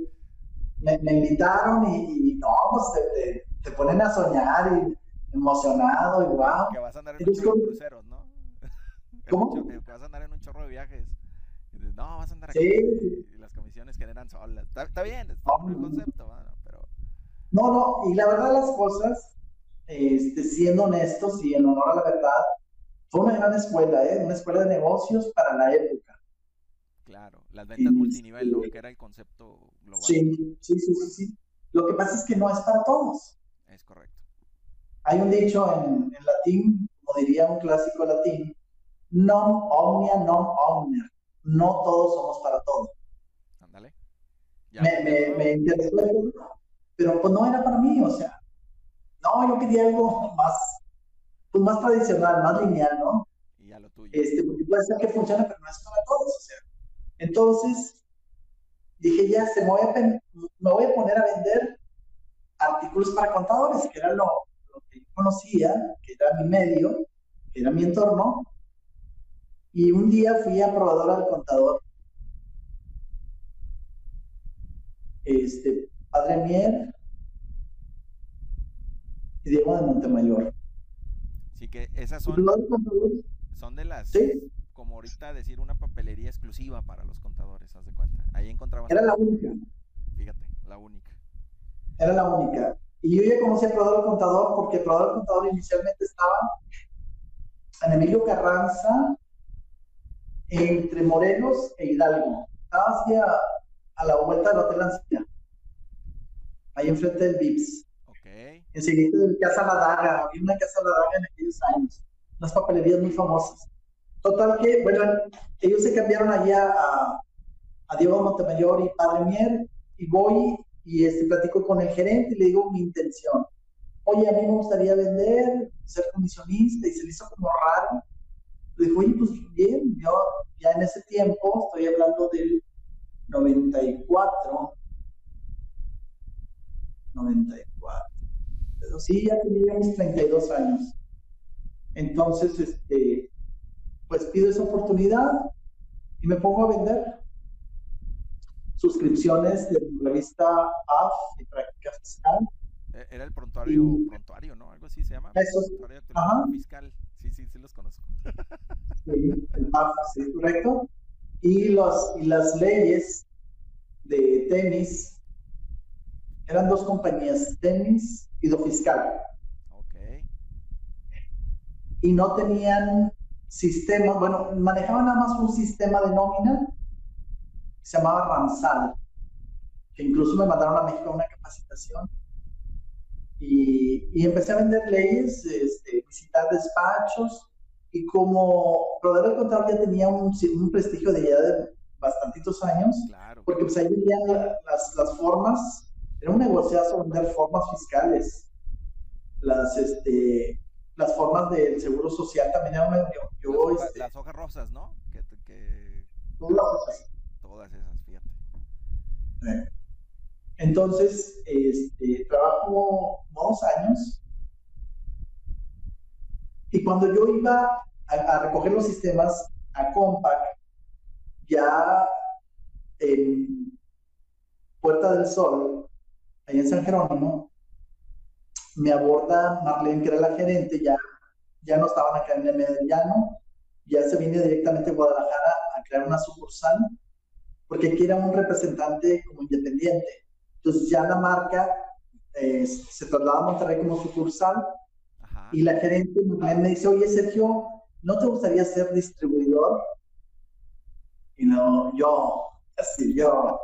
me, me invitaron y, y no, pues te, te- te ponen a soñar y emocionado y wow. Que vas a andar en un chorro de cruceros, ¿no? ¿Cómo? Que vas a andar en un chorro de viajes. No, vas a andar aquí. sí. Comisiones generan solas. Está, está bien, está No, el concepto, pero No, no, y la verdad las cosas, este, siendo honestos y en honor a la verdad, fue una gran escuela, ¿eh? Una escuela de negocios para la época. claro, las ventas Y, multinivel, ¿no? este, Que era el concepto global. Sí, sí, sí, sí, sí. Lo que pasa es que no es para todos. Es correcto. Hay un dicho en, en latín, como diría un clásico latín, non omnia non omnia. No todos somos para todos. Ya Me, me, interesó eso, pero pues no era para mí, o sea, no, yo quería algo más, pues más tradicional, más lineal, ¿no? Y a lo tuyo. Este, porque puede ser que funcione, pero no es para todos, o sea. Entonces, dije, ya, se me voy a, pen- me voy a poner a vender artículos para contadores, que era lo, lo que yo conocía, que era mi medio, que era mi entorno. Y un día fui a probadora del contador. Este, Padre Mier y Diego de Montemayor. Así que esas son, son de las, Sí. como ahorita decir, una papelería exclusiva para los contadores, haz de cuenta. Ahí encontrabas, Era la única. fíjate, la única. Era la única. Y yo ya conocí a Probador del Contador porque Probador del Contador inicialmente estaba en Emilio Carranza, entre Morelos e Hidalgo. Estaba hacia a la vuelta del Hotel Ancilla, ahí enfrente del VIPS. Ok, Enseguida del Casa La Daga, había una Casa La Daga en aquellos años, unas papelerías muy famosas. Total que, bueno, ellos se cambiaron allá a, a Diego Montemayor y Padre Mier, y voy y este, platico con el gerente y le digo mi intención. Oye, a mí me gustaría vender, ser comisionista, y se le hizo como raro. Le dijo, oye, pues bien, yo ya en ese tiempo, estoy hablando del 94, 94. Pero sí, ya tenía mis 32 años. Entonces, este, pues pido esa oportunidad y me pongo a vender suscripciones de la revista AF y Práctica Fiscal. E- Era el prontuario, prontuario, ¿no? Algo así se llama. Eso, Prontuario ajá. fiscal. Sí, sí, sí los conozco. Sí, el PAF, sí, correcto. Y, los, y las leyes de tenis eran dos compañías, tenis y do fiscal. Ok. Y no tenían sistemas, bueno, manejaban nada más un sistema de nómina que se llamaba Ramsal, que incluso me mandaron a México a una capacitación. Y, y empecé a vender leyes, este, visitar despachos, y como proveedor del contador ya tenía un, un prestigio de ya de bastantitos años, Claro. porque pues ahí veían la- las, las formas, era un negociazo vender formas fiscales, las, este, las formas del seguro social también era un, yo, yo, las, hojas- este, las hojas rosas, ¿no? Que, que todas cosas. todas esas, fíjate. Eh, Entonces, este, trabajo dos años. Y cuando yo iba a, a recoger los sistemas a Compaq, ya en Puerta del Sol, allá en San Jerónimo, me aborda Marlene, que era la gerente, ya, ya no estaban acá en el Medellano, ya se viene directamente a Guadalajara a crear una sucursal porque aquí era un representante como independiente. Entonces ya la marca eh, se traslada a Monterrey como sucursal Ajá. y la gerente me dice, oye Sergio, ¿no te gustaría ser distribuidor? Y no, yo, así yo.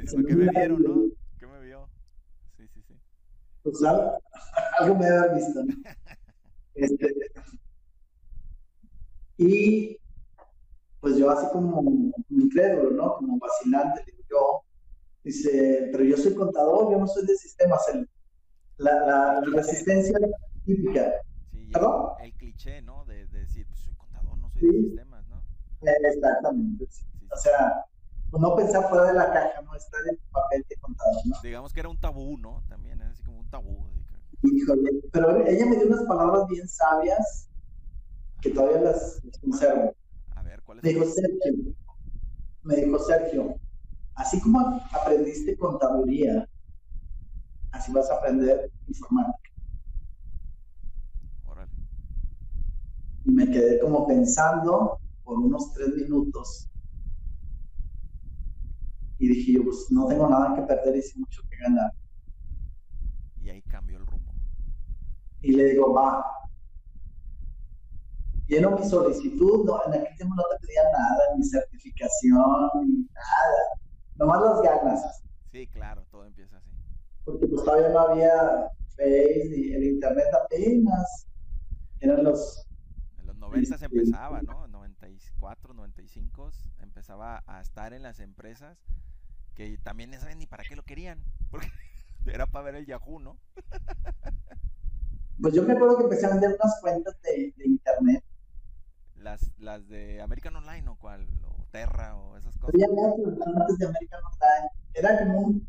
Diciendo, ¿qué me vieron, no? ¿Qué me vio? Sí, sí, sí. Pues algo, algo me haber visto. ¿no? Este, y pues yo así como incrédulo, ¿no? Como vacilante, digo yo. Dice, pero yo soy contador, yo no soy de sistemas. El- la, la- la resistencia típica. Sí, el, el cliché, ¿no? De, de decir, pues soy contador, no soy Sí. de sistemas, ¿no? Exactamente. sí. O sea, no pensar fuera de la caja, no estar en tu papel de contador, ¿no? Digamos que era un tabú, ¿no? También era así como un tabú. así que- Híjole, pero ella me dio unas palabras bien sabias que todavía las, las conservo. A ver, ¿cuál es? Me dijo Sergio, me dijo Sergio, así como aprendiste contaduría, así vas a aprender informática. Órale. Y me quedé como pensando por unos tres minutos. Y dije yo, pues no tengo nada que perder y sí mucho que ganar. Y ahí cambió el rumbo. Y le digo, va. Lleno mi solicitud, no, en aquel tiempo no te pedía nada, ni certificación, ni nada. Nomás las ganas. Sí, claro, todo empieza así. porque pues todavía no había Face ni el internet apenas. Eran los, En los 90 Este- empezaba, ¿no? 94, 95 empezaba a estar en las empresas que también no saben ni para qué lo querían. Porque era para ver el Yahoo, ¿no? pues yo me acuerdo que empecé a vender unas cuentas de, de internet. Las, las de American Online o cuál, o Terra o esas cosas. Había antes de American Online. Era como un-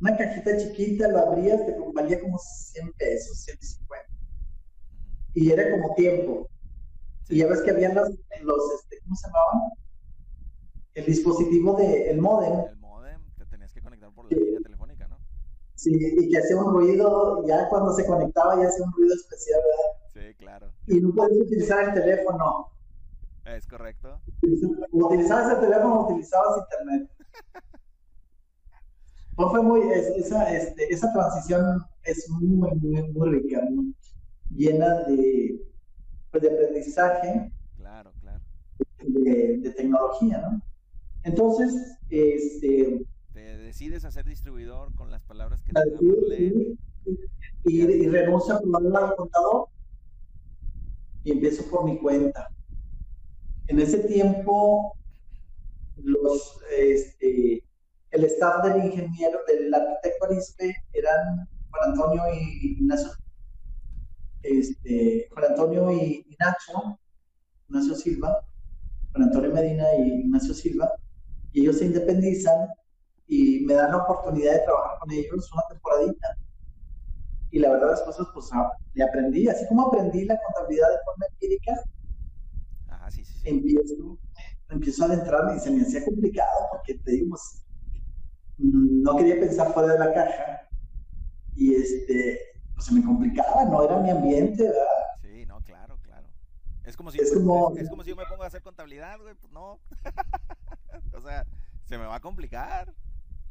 una cajita chiquita, lo abrías, te valía como 100 pesos, 150. Ujú. Y era como tiempo. Sí. Y ya ves que habían los, los este, ¿cómo se llamaban? El dispositivo de, el modem, El por la Sí. línea telefónica, ¿no? sí, y que hacía un ruido, ya cuando se conectaba ya hacía un ruido especial, ¿verdad? Sí, claro. Y no podías utilizar el teléfono. Es correcto. Utilizabas el teléfono utilizabas internet. Pues fue muy, es- esa, este, esa transición es muy, muy, muy rica, muy llena de, pues, de aprendizaje, Claro, claro. de, de tecnología, ¿no? Entonces, este, Te decides a ser distribuidor con las palabras que te y, y renuncio a probarle al contador y empiezo por mi cuenta. En ese tiempo, los, este, el staff del ingeniero, del arquitecto Arispe, eran Juan Antonio y Ignacio, este, Juan Antonio y, y Nacho, Ignacio Silva, Juan Antonio Medina y Ignacio Silva, y ellos se independizan y me dan la oportunidad de trabajar con ellos una temporadita. Y la verdad las cosas, pues, le aprendí, así como aprendí la contabilidad de forma empírica, Ajá, Ah, sí, sí, sí. empiezo, empiezo a adentrarme y se me hacía complicado porque te digo, pues, no quería pensar fuera de la caja y este, pues se me complicaba, no era mi ambiente, ¿verdad? Sí, no, claro, claro. Es como si, Es yo, como- es, es como si yo me pongo a hacer contabilidad, güey, pues no. o sea, se me va a complicar,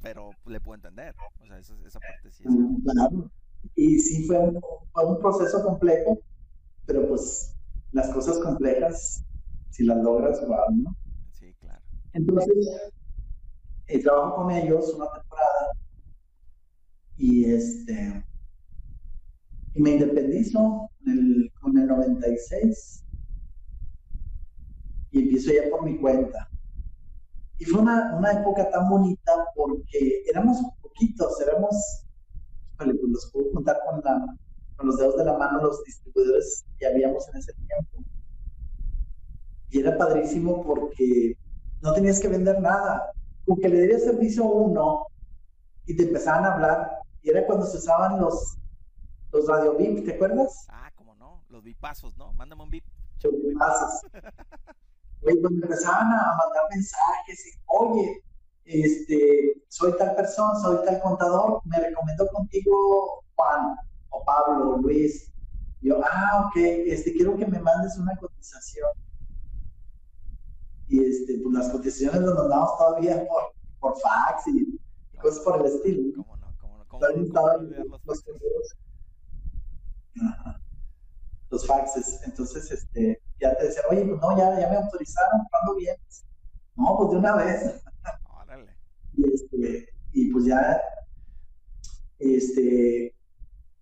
pero le puedo entender. O sea, esa, esa parte sí es Claro. Y sí fue un, fue un proceso complejo, pero pues las cosas complejas, si las logras, wow, ¿no? Sí, claro. Entonces, eh, trabajo con ellos una temporada y este y me independizo en el, con el 96 y empiezo ya por mi cuenta. Y fue una, una época tan bonita porque éramos poquitos, éramos, híjole, pues los puedo contar con, la, con los dedos de la mano los distribuidores que habíamos en ese tiempo. Y era padrísimo porque no tenías que vender nada. Con que le dieras servicio a uno y te empezaban a hablar. Y era cuando se usaban los, los radio VIP, ¿te acuerdas? Ah, como no, los bipazos, ¿no? Mándame un bip. Los bipazos. Cuando empezaban a mandar mensajes y, oye, este, soy tal persona, soy tal contador, me recomendó contigo Juan o Pablo o Luis. Yo, ah, ok, este, quiero que me mandes una cotización. Y este, pues las cotizaciones las mandamos todavía por, por fax y cosas por el estilo. ¿Cómo no? ¿Cómo no? ¿Cómo, cómo los los correos. Ajá. Los faxes. Entonces, este, ya te decían, oye, pues no, ya, ya me autorizaron, ¿cuándo vienes? No, pues de una vez. Órale. Y, este, y pues ya este,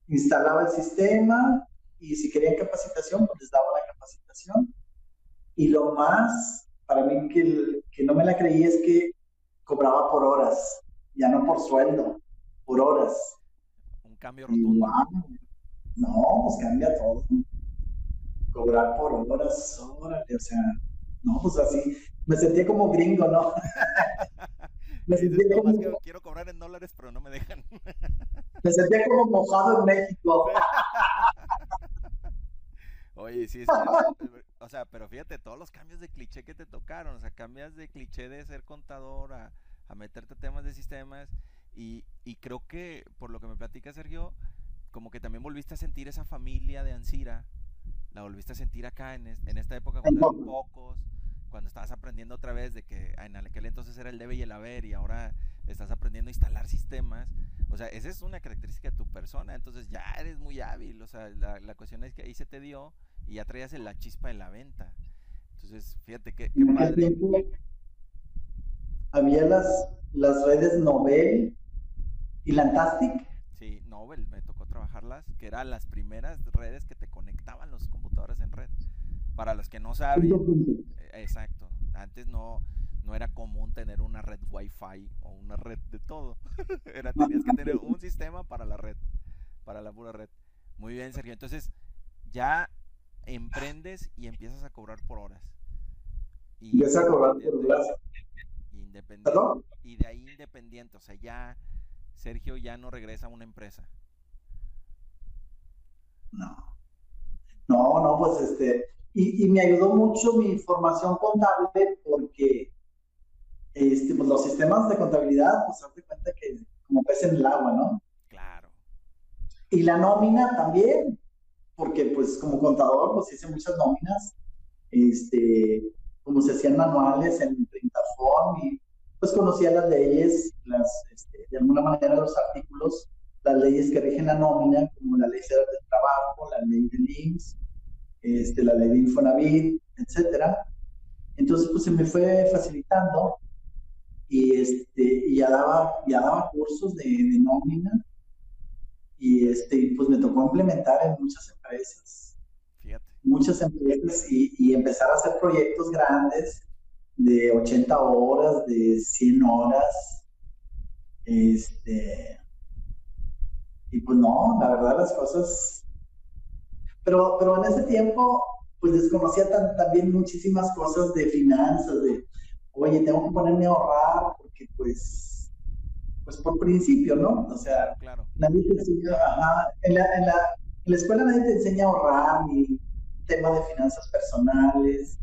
instalaba el sistema y si querían capacitación, pues les daba la capacitación. Y lo más, para mí, que, el- que no me la creí es que cobraba por horas, ya no por sueldo, por horas. Un cambio rotundo. wow, no, pues cambia todo. Cobrar por horas, órale, o sea, no, pues así, me sentía como gringo, ¿no? me, Y dices, sentía "No, más como, que quiero cobrar en dólares, pero no me dejan. me sentía como mojado en México. Oye, sí, es o sea, pero fíjate, todos los cambios de cliché que te tocaron, o sea, cambias de cliché de ser contador a, a meterte a temas de sistemas y, y creo que, por lo que me platica Sergio, como que también volviste a sentir esa familia de Ansira, la volviste a sentir acá en, es- en esta época cuando eran pocos, cuando estabas aprendiendo otra vez de que en aquel entonces era el debe y el haber y ahora estás aprendiendo a instalar sistemas. O sea, esa es una característica de tu persona, entonces ya eres muy hábil, o sea, la, la cuestión es que ahí se te dio y ya traías la chispa en la venta. Entonces, fíjate qué, padre. había las, las redes Nobel y Lantastic. Sí, Nobel, que eran las primeras redes que te conectaban los computadores en red. Para los que no saben, eh, exacto, antes no, no era común tener una red Wi-Fi o una red de todo. Era, tenías que tener un sistema para la red, para la pura red. Muy bien, Sergio. Entonces, ya emprendes y empiezas a cobrar por horas. Y Empieza a cobrar por independiente- horas. Independiente. ¿Perdón? Y de ahí independiente. O sea, ya Sergio ya no regresa a una empresa. No. No, no, pues este. Y, y me ayudó mucho mi formación contable porque este, pues los sistemas de contabilidad, pues hazte cuenta que como pez en el agua, ¿no? Claro. Y la nómina también, porque pues como contador, pues hice muchas nóminas, este, como se hacían manuales en Printafon y pues conocía las leyes, las, este, de alguna manera los artículos, las leyes que rigen la nómina, como la ley federal del trabajo, la ley del IMSS, este, la ley de Infonavit, etcétera. Entonces pues se me fue facilitando y, este, y ya, daba, ya daba cursos de, de nómina y este, pues me tocó implementar en muchas empresas, Fíjate. muchas empresas y, y empezar a hacer proyectos grandes de 80 horas, de 100 horas. Este, y pues no, la verdad las cosas... Pero, pero en ese tiempo, pues desconocía tan- también muchísimas cosas de finanzas, de, oye, tengo que ponerme a ahorrar, porque pues, pues por principio, ¿no? O sea, Claro, claro. nadie te enseña, ajá, en la, en la, en la escuela nadie te enseña a ahorrar ni tema de finanzas personales.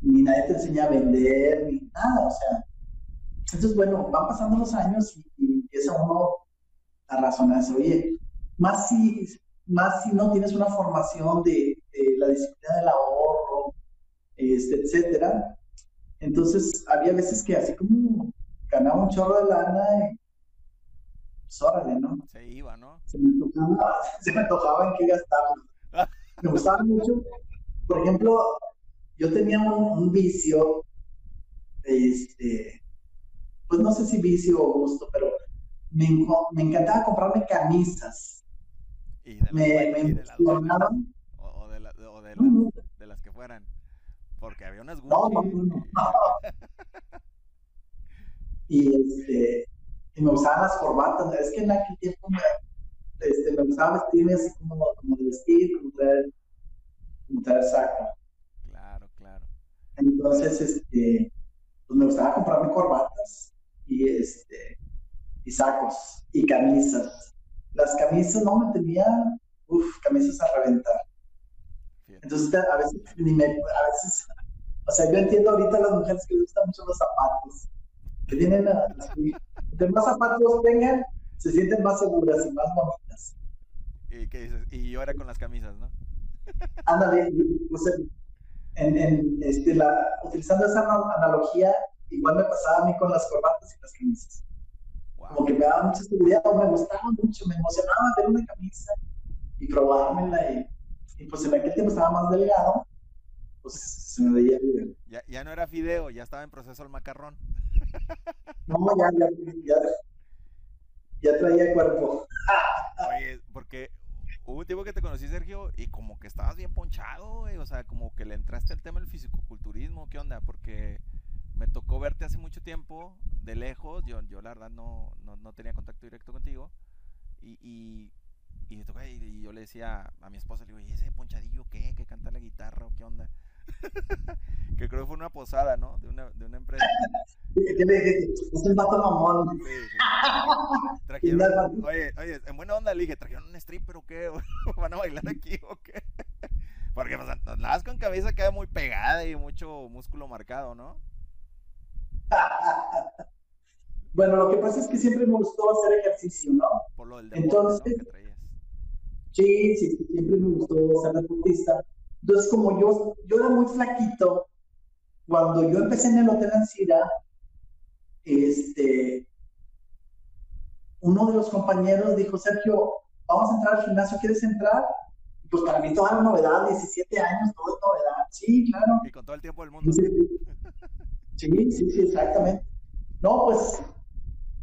nadie te enseña a vender ni nada, o sea. Entonces, bueno, van pasando los años y, y empieza uno a razonarse, oye, más si, más si no tienes una formación de, de la disciplina del ahorro, este, etcétera. Entonces, había veces que así como ganaba un chorro de lana, y, pues órale, ¿no? Se iba, ¿no? Se me tocaba, se me tocaba en qué gastarlo. Me gustaba mucho. Por ejemplo, yo tenía un, un vicio, este, pues no sé si vicio o gusto, pero me, encantaba comprarme camisas. Y de las, Me, me y de las buenas, emocionaban. o, o de, la- o de No, las, no, de las que fueran. Porque había unas no, Gucci. no, no. Y este, y me usaban las corbatas. Es que en aquel tiempo me, este, me gustaba vestirme así como, como de vestir, como traer, como traer saco. Claro, claro. Entonces, este, pues me gustaba comprarme corbatas y este, y sacos y camisas. Las camisas no me tenía, uff, camisas a reventar. Entonces, a veces, ni me, a veces, o sea, yo entiendo ahorita a las mujeres que les gustan mucho los zapatos, que tienen, a- entre más zapatos tengan, se sienten más seguras y más bonitas. ¿Y qué dices? Y yo era con las camisas, ¿no? Ándale, y, pues, en, en, este, la, utilizando esa ana- analogía, igual me pasaba a mí con las corbatas y las camisas. Como que me daba mucha seguridad, me gustaba mucho, me emocionaba ver una camisa y probármela. Y, y pues en aquel tiempo estaba más delgado, pues se me veía bien. Ya, ya no era fideo, ya estaba en proceso el macarrón. No, ya, ya, ya, ya traía cuerpo. Oye, porque hubo un tiempo que te conocí, Sergio, y como que estabas bien ponchado, güey. O sea, como que le entraste al tema del fisicoculturismo. ¿Qué onda? Porque me tocó verte hace mucho tiempo, de lejos. Yo, yo la verdad no, no, no tenía contacto directo contigo. Y, y, y, me tocó- y- yo le decía a mi esposa, le digo, ¿y ese ponchadillo qué? ¿Que canta la guitarra o qué onda? que creo que fue una posada, ¿no? De una, de una empresa. ¿Qué le? Es un vato mamón. Sí, sí. Trajeron, oye, oye, en buena onda le dije, ¿trajeron un stripper o qué? ¿Van a bailar aquí o qué? Porque pues, andabas con cabeza queda muy pegada y mucho músculo marcado, ¿no? Bueno, lo que pasa es que siempre me gustó hacer ejercicio, ¿no? Por lo del deporte, Entonces- ¿no? Que. Sí, sí, siempre me gustó ser deportista. Entonces, como yo, yo era muy flaquito, cuando yo empecé en el Hotel Ancira, este, uno de los compañeros dijo, Sergio, vamos a entrar al gimnasio, ¿quieres entrar? Pues para mí toda la novedad, 17 años, todo es novedad. Sí, claro. Y con todo el tiempo del mundo. Sí, sí, sí, sí, exactamente. No, pues,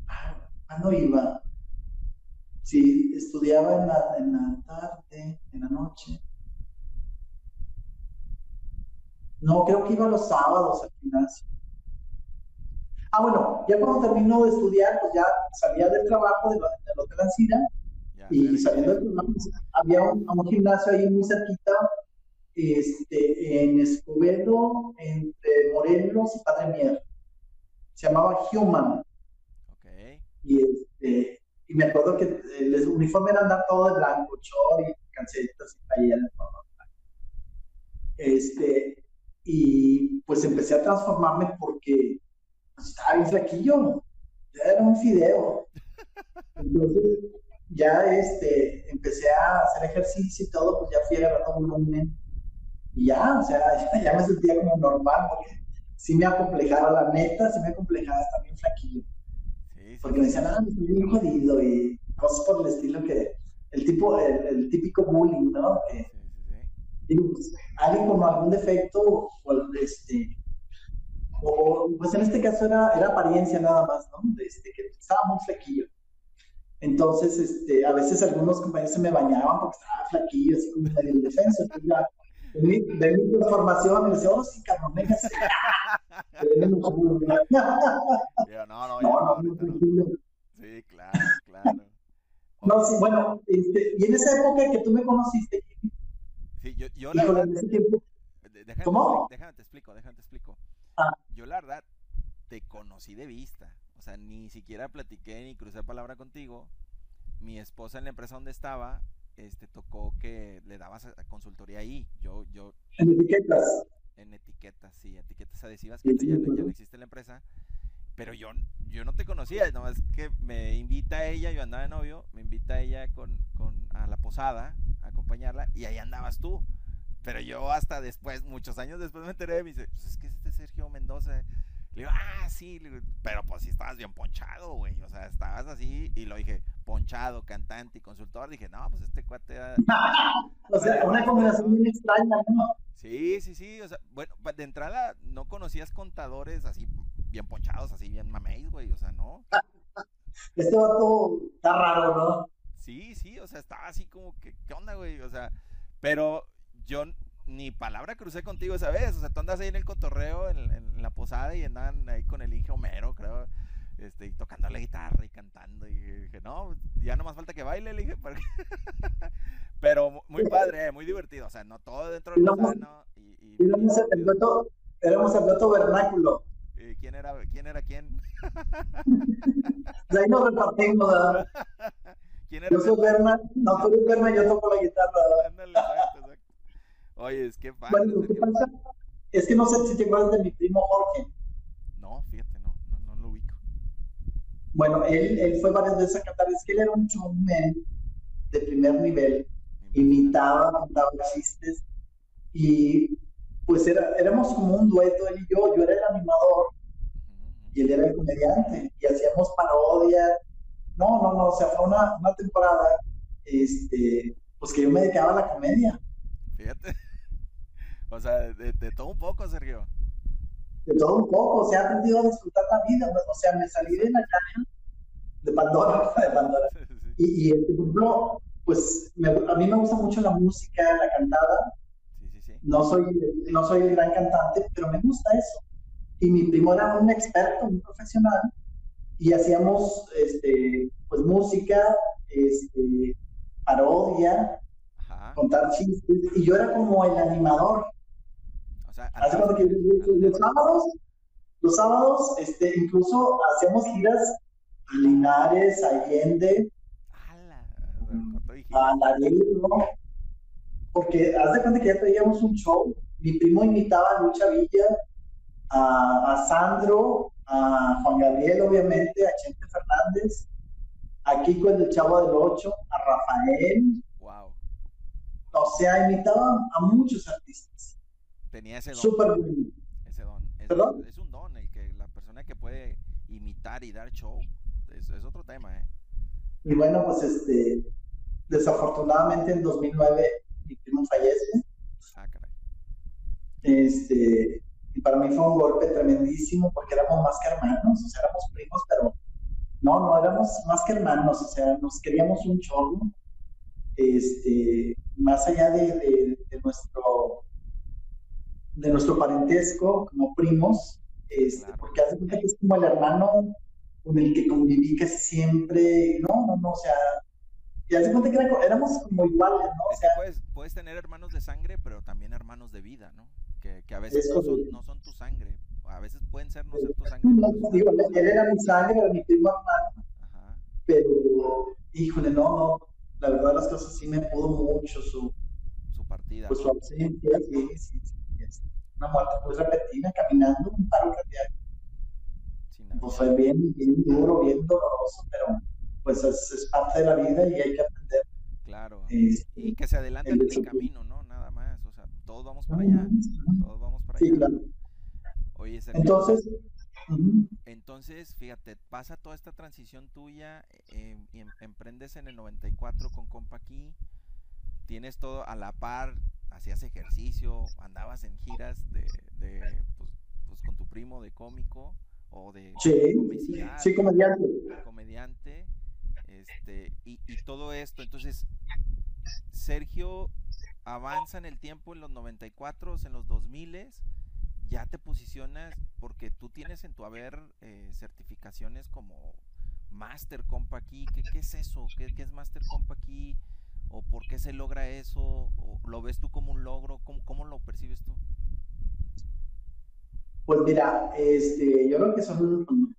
ah, ¿cuándo iba? Sí, estudiaba en la, en la tarde, en la noche. No, creo que iba los sábados al gimnasio. Ah, bueno, ya cuando terminó de estudiar, pues ya salía del trabajo del, del Hotel Ancira y saliendo del trabajo, pues, había un, un gimnasio ahí muy cerquita, este, en Escobedo, entre Morelos y Padre Mier. Se llamaba Human. Ok. Y, este, y me acuerdo que el uniforme era andar todo de blanco, short y calcetas y playeras. Este, y pues empecé a transformarme porque pues, estaba bien flaquillo, ya era un fideo. Entonces, ya este, empecé a hacer ejercicio y todo, pues ya fui agarrando volumen. Y ya, o sea, ya, ya me sentía como normal, porque sí me acomplejaba, la neta, sí me acomplejaba estar bien flaquillo. Sí, sí. Porque me decían, ah, estoy bien jodido y cosas por el estilo que, el tipo, el, el típico bullying, ¿no? Que, digo, pues, alguien con algún defecto, o el- este, o pues en este caso era, era apariencia nada más, ¿no? Este, que estaba muy flaquillo. Entonces, este, a veces algunos compañeros se me bañaban porque estaba flaquillo, así como medio indefenso. Entonces, ya, mi, de mi transformación, oh, sí, cabrón, véngase. ¿no? Yo, no, no, No. Sí, claro, claro. No, sí, bueno, este, y en esa época que tú me conociste, Sí, yo, yo la híjole, verdad, en ese tiempo, de- déjame, ¿Cómo? déjame te explico, déjame te explico. Ah. Yo la verdad te conocí de vista, o sea, ni siquiera platiqué ni crucé palabra contigo. Mi esposa en la empresa donde estaba, este, tocó que le dabas a- a consultoría ahí. Yo, yo, en etiquetas. En etiquetas, sí, etiquetas adhesivas, que ya, ya no existe la empresa. Pero yo, yo no te conocía, nomás que me invita ella, yo andaba de novio, me invita ella con, con, a la posada a acompañarla y ahí andabas tú. Pero yo hasta después, muchos años después me enteré, me dice, pues es que este Sergio Mendoza. Le digo, ah, sí, pero pues sí estabas bien ponchado, güey. O sea, estabas así y lo dije, ponchado, cantante y consultor. Dije, no, pues este cuate era... o sea, una combinación muy extraña, ¿no? Sí, sí, sí. O sea, bueno, de entrada no conocías contadores así bien ponchados, así bien mameis, güey. O sea, no. este vato está raro, ¿no? Sí, sí, o sea, estaba así como que, ¿qué onda, güey? O sea, pero yo ni palabra crucé contigo esa vez. O sea, tú andas ahí en el cotorreo, en, la posada y andan ahí con el Inge Homero, creo. Este, y tocando la guitarra y cantando. Y dije, no, ya no más falta que baile, le dije. Pero muy padre, muy divertido. O sea, no todo dentro del sano. Y, y, éramos, el dueto, éramos el dueto vernáculo. ¿Quién era quién? Era quién? De ahí nos repartimos, ¿verdad? ¿Quién era? Yo soy Berna, no, tú eres Berna y yo toco la guitarra. Ándale, exacto. Oye, es que padre. Bueno, lo que pasa es que no sé si te acuerdas de mi primo Jorge. No, fíjate, no, no, lo ubico. Bueno, él, él fue varias veces a cantar, es que él era un showman de primer nivel, imitaba, contaba chistes y pues era, éramos como un dueto él y yo, yo era el animador y él era el comediante y hacíamos parodia. No, no, no, o sea, fue una, una temporada este, pues que yo me dedicaba a la comedia. Fíjate. O sea, de, de, todo un poco, Sergio. De todo un poco, o sea, he aprendido a disfrutar la vida. O sea, me salí de la caja de Pandora, de Pandora. Y, y este, por ejemplo, pues a mí me gusta mucho la música, la cantada. Sí. No soy, no soy el gran cantante, pero me gusta eso. Y mi primo era un experto, un profesional, y hacíamos este, pues música, este, parodia, contar chistes, y yo era como el animador. Sea, que los, sábados, los sábados, este, incluso hacíamos giras a Linares, a Allende, a ¿no? Porque haz de cuenta que ya traíamos un show. Mi primo imitaba a Lucha Villa, a, a Sandro, a Juan Gabriel, obviamente, a Chente Fernández, a Kiko el del Chavo del Ocho, a Rafael, o sea, imitaba a muchos artistas. Tenía ese don. Ese don. Es, es, un don, el que la persona que puede imitar y dar show. Es, es otro tema, ¿eh? Y bueno, pues este, desafortunadamente en 2009 mi primo fallece. Ah, caray. Este, y para mí fue un golpe tremendísimo porque éramos más que hermanos, o sea, éramos primos, pero no, no éramos más que hermanos, o sea, nos queríamos un chorro. Este, más allá de, nuestro de nuestro parentesco como primos, este, porque hace cuenta que es como el hermano con el que conviví casi siempre, no, no, no, o sea, y hace cuenta que éramos como iguales, ¿no? O sea, puedes, puedes, tener hermanos de sangre, pero también hermanos de vida, ¿no? Que, que a veces no son, no son, tu sangre, a veces pueden ser no ser tu sangre. No, digo, él era mi sangre, era mi primo hermano, Ajá. pero, híjole, no, no, la verdad las cosas sí me pudo mucho su, su partida. Pues su ausencia, sí, sí, sí. Una muerte pues repentina, caminando, un paro cardíaco. pues fue bien, bien duro, bien doloroso, pero pues es, es, parte de la vida y hay que aprender. Claro. Este, y que se adelante en el camino, ¿no? Nada más. O sea, todos vamos para allá. Todos vamos para allá. Sí, claro. Oye, Sergio, Entonces, entonces, fíjate, pasa toda esta transición tuya, eh, y em, emprendes en el 94 con Compa aquí, tienes todo a la par, hacías ejercicio, andabas en giras de, pues, pues, con tu primo de cómico o de sí, comediante. Comediante, este, y, y todo esto, entonces, Sergio avanza en el tiempo en los 94, en los 2000 ya te posicionas porque tú tienes en tu haber eh, certificaciones como Master Compa aquí. ¿Qué, qué es eso? ¿Qué, ¿Qué, es Master Compa aquí? ¿O por qué se logra eso? ¿O lo ves tú como un logro? ¿Cómo, cómo lo percibes tú? Pues mira, este, yo creo que son,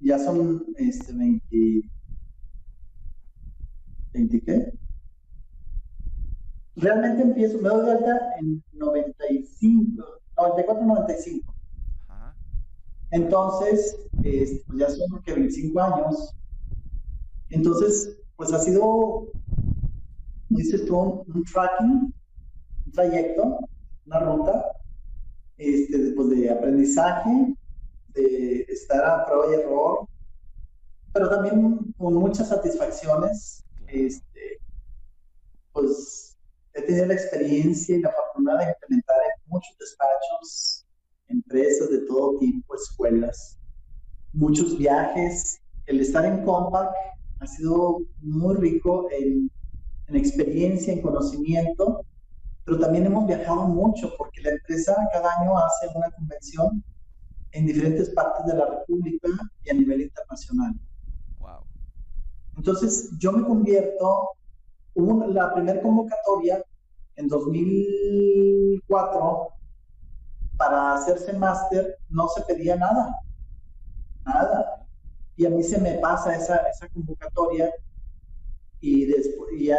ya son este, 20, 20 qué? Realmente empiezo, me doy de alta en 95, 94-95. Entonces, pues ya son que 25 años. Entonces, pues ha sido, dices tú, un, tracking, un trayecto, una ruta, este, pues de aprendizaje, de estar a prueba y error, pero también con muchas satisfacciones. Este, pues he tenido la experiencia y la fortuna de implementar en muchos despachos, empresas de todo tipo, escuelas, muchos viajes. El estar en Compact ha sido muy rico en, en experiencia, en conocimiento, pero también hemos viajado mucho porque la empresa cada año hace una convención en diferentes partes de la República y a nivel internacional. Wow. Entonces, yo me convierto, hubo la primera convocatoria en 2004 para hacerse máster, no se pedía nada, nada. Y a mí se me pasa esa, esa convocatoria y después, y,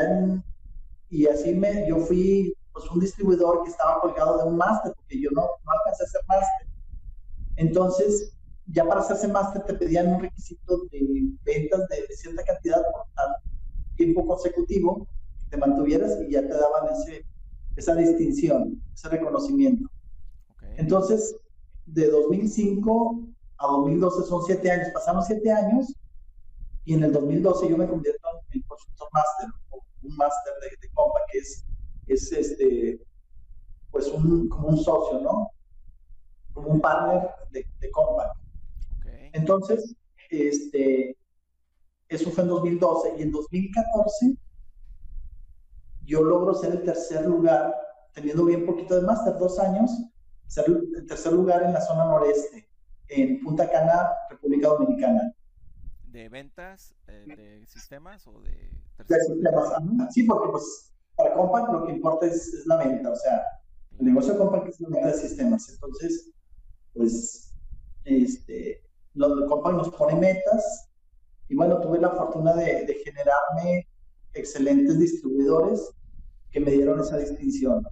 y así me, yo fui pues un distribuidor que estaba colgado de un máster, porque yo no, no alcancé a hacer máster. Entonces, ya para hacerse máster te pedían un requisito de ventas de, cierta cantidad por tal tiempo consecutivo, que te mantuvieras y ya te daban ese, esa distinción, ese reconocimiento. Entonces, de 2005 a 2012 son siete años, pasamos siete años y en el 2012 yo me convierto en consultor máster o un máster de, de compa que es, es este, pues un, como un socio, ¿no? como un partner de, de Compact. Entonces, este, eso fue en 2012 y en 2014 yo logro ser el tercer lugar, teniendo bien poquito de máster, dos años, ser el tercer lugar en la zona noreste, en Punta Cana, República Dominicana. ¿De ventas, eh, de sistemas o de... De sistemas, sí, porque pues para Compact lo que importa es, es la venta, o sea, el negocio de Compact es la venta de sistemas. Entonces, pues, este, los compa nos pone metas y bueno, tuve la fortuna de, de, generarme excelentes distribuidores que me dieron esa distinción.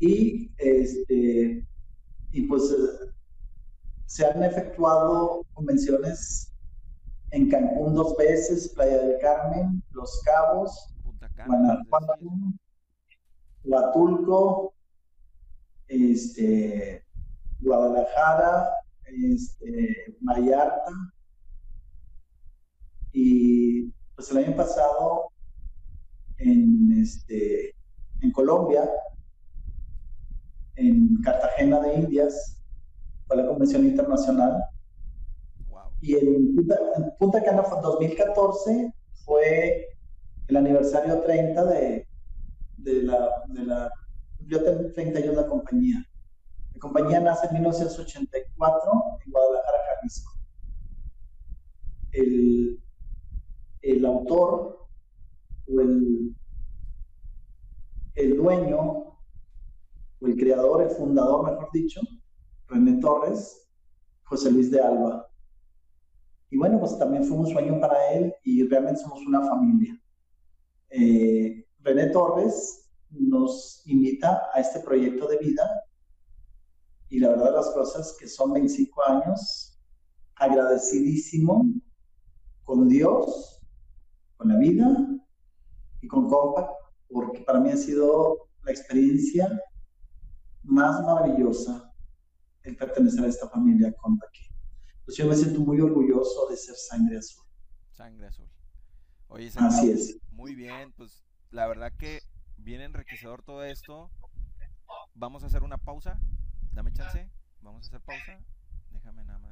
Y, este, y pues se han efectuado convenciones en Cancún dos veces, Playa del Carmen, Los Cabos, Guanajuato, Huatulco, este, Guadalajara, este, Vallarta. Y pues el año pasado en, este, en Colombia, en Cartagena de Indias, fue la convención internacional. Y en Punta, en Punta Cana 2014 fue el aniversario 30 de, de la, de la, yo 30 años la compañía. La compañía nace en 1984 en Guadalajara, Jalisco. El, el autor o el, el dueño o el creador, el fundador, mejor dicho, René Torres, José Luis de Alba. Y bueno, pues también fue un sueño para él y realmente somos una familia. Eh, René Torres nos invita a este proyecto de vida y la verdad las cosas que son 25 años agradecidísimo con Dios, con la vida y con Compact, porque para mí ha sido la experiencia más maravillosa el pertenecer a esta familia Compact. Pues yo me siento muy orgulloso de ser sangre azul. Sangre azul. Oye, Así es. Muy bien, pues la verdad que viene enriquecedor todo esto. Vamos a hacer una pausa Dame chance. Vamos a hacer pausa. Déjame nada más, aquí.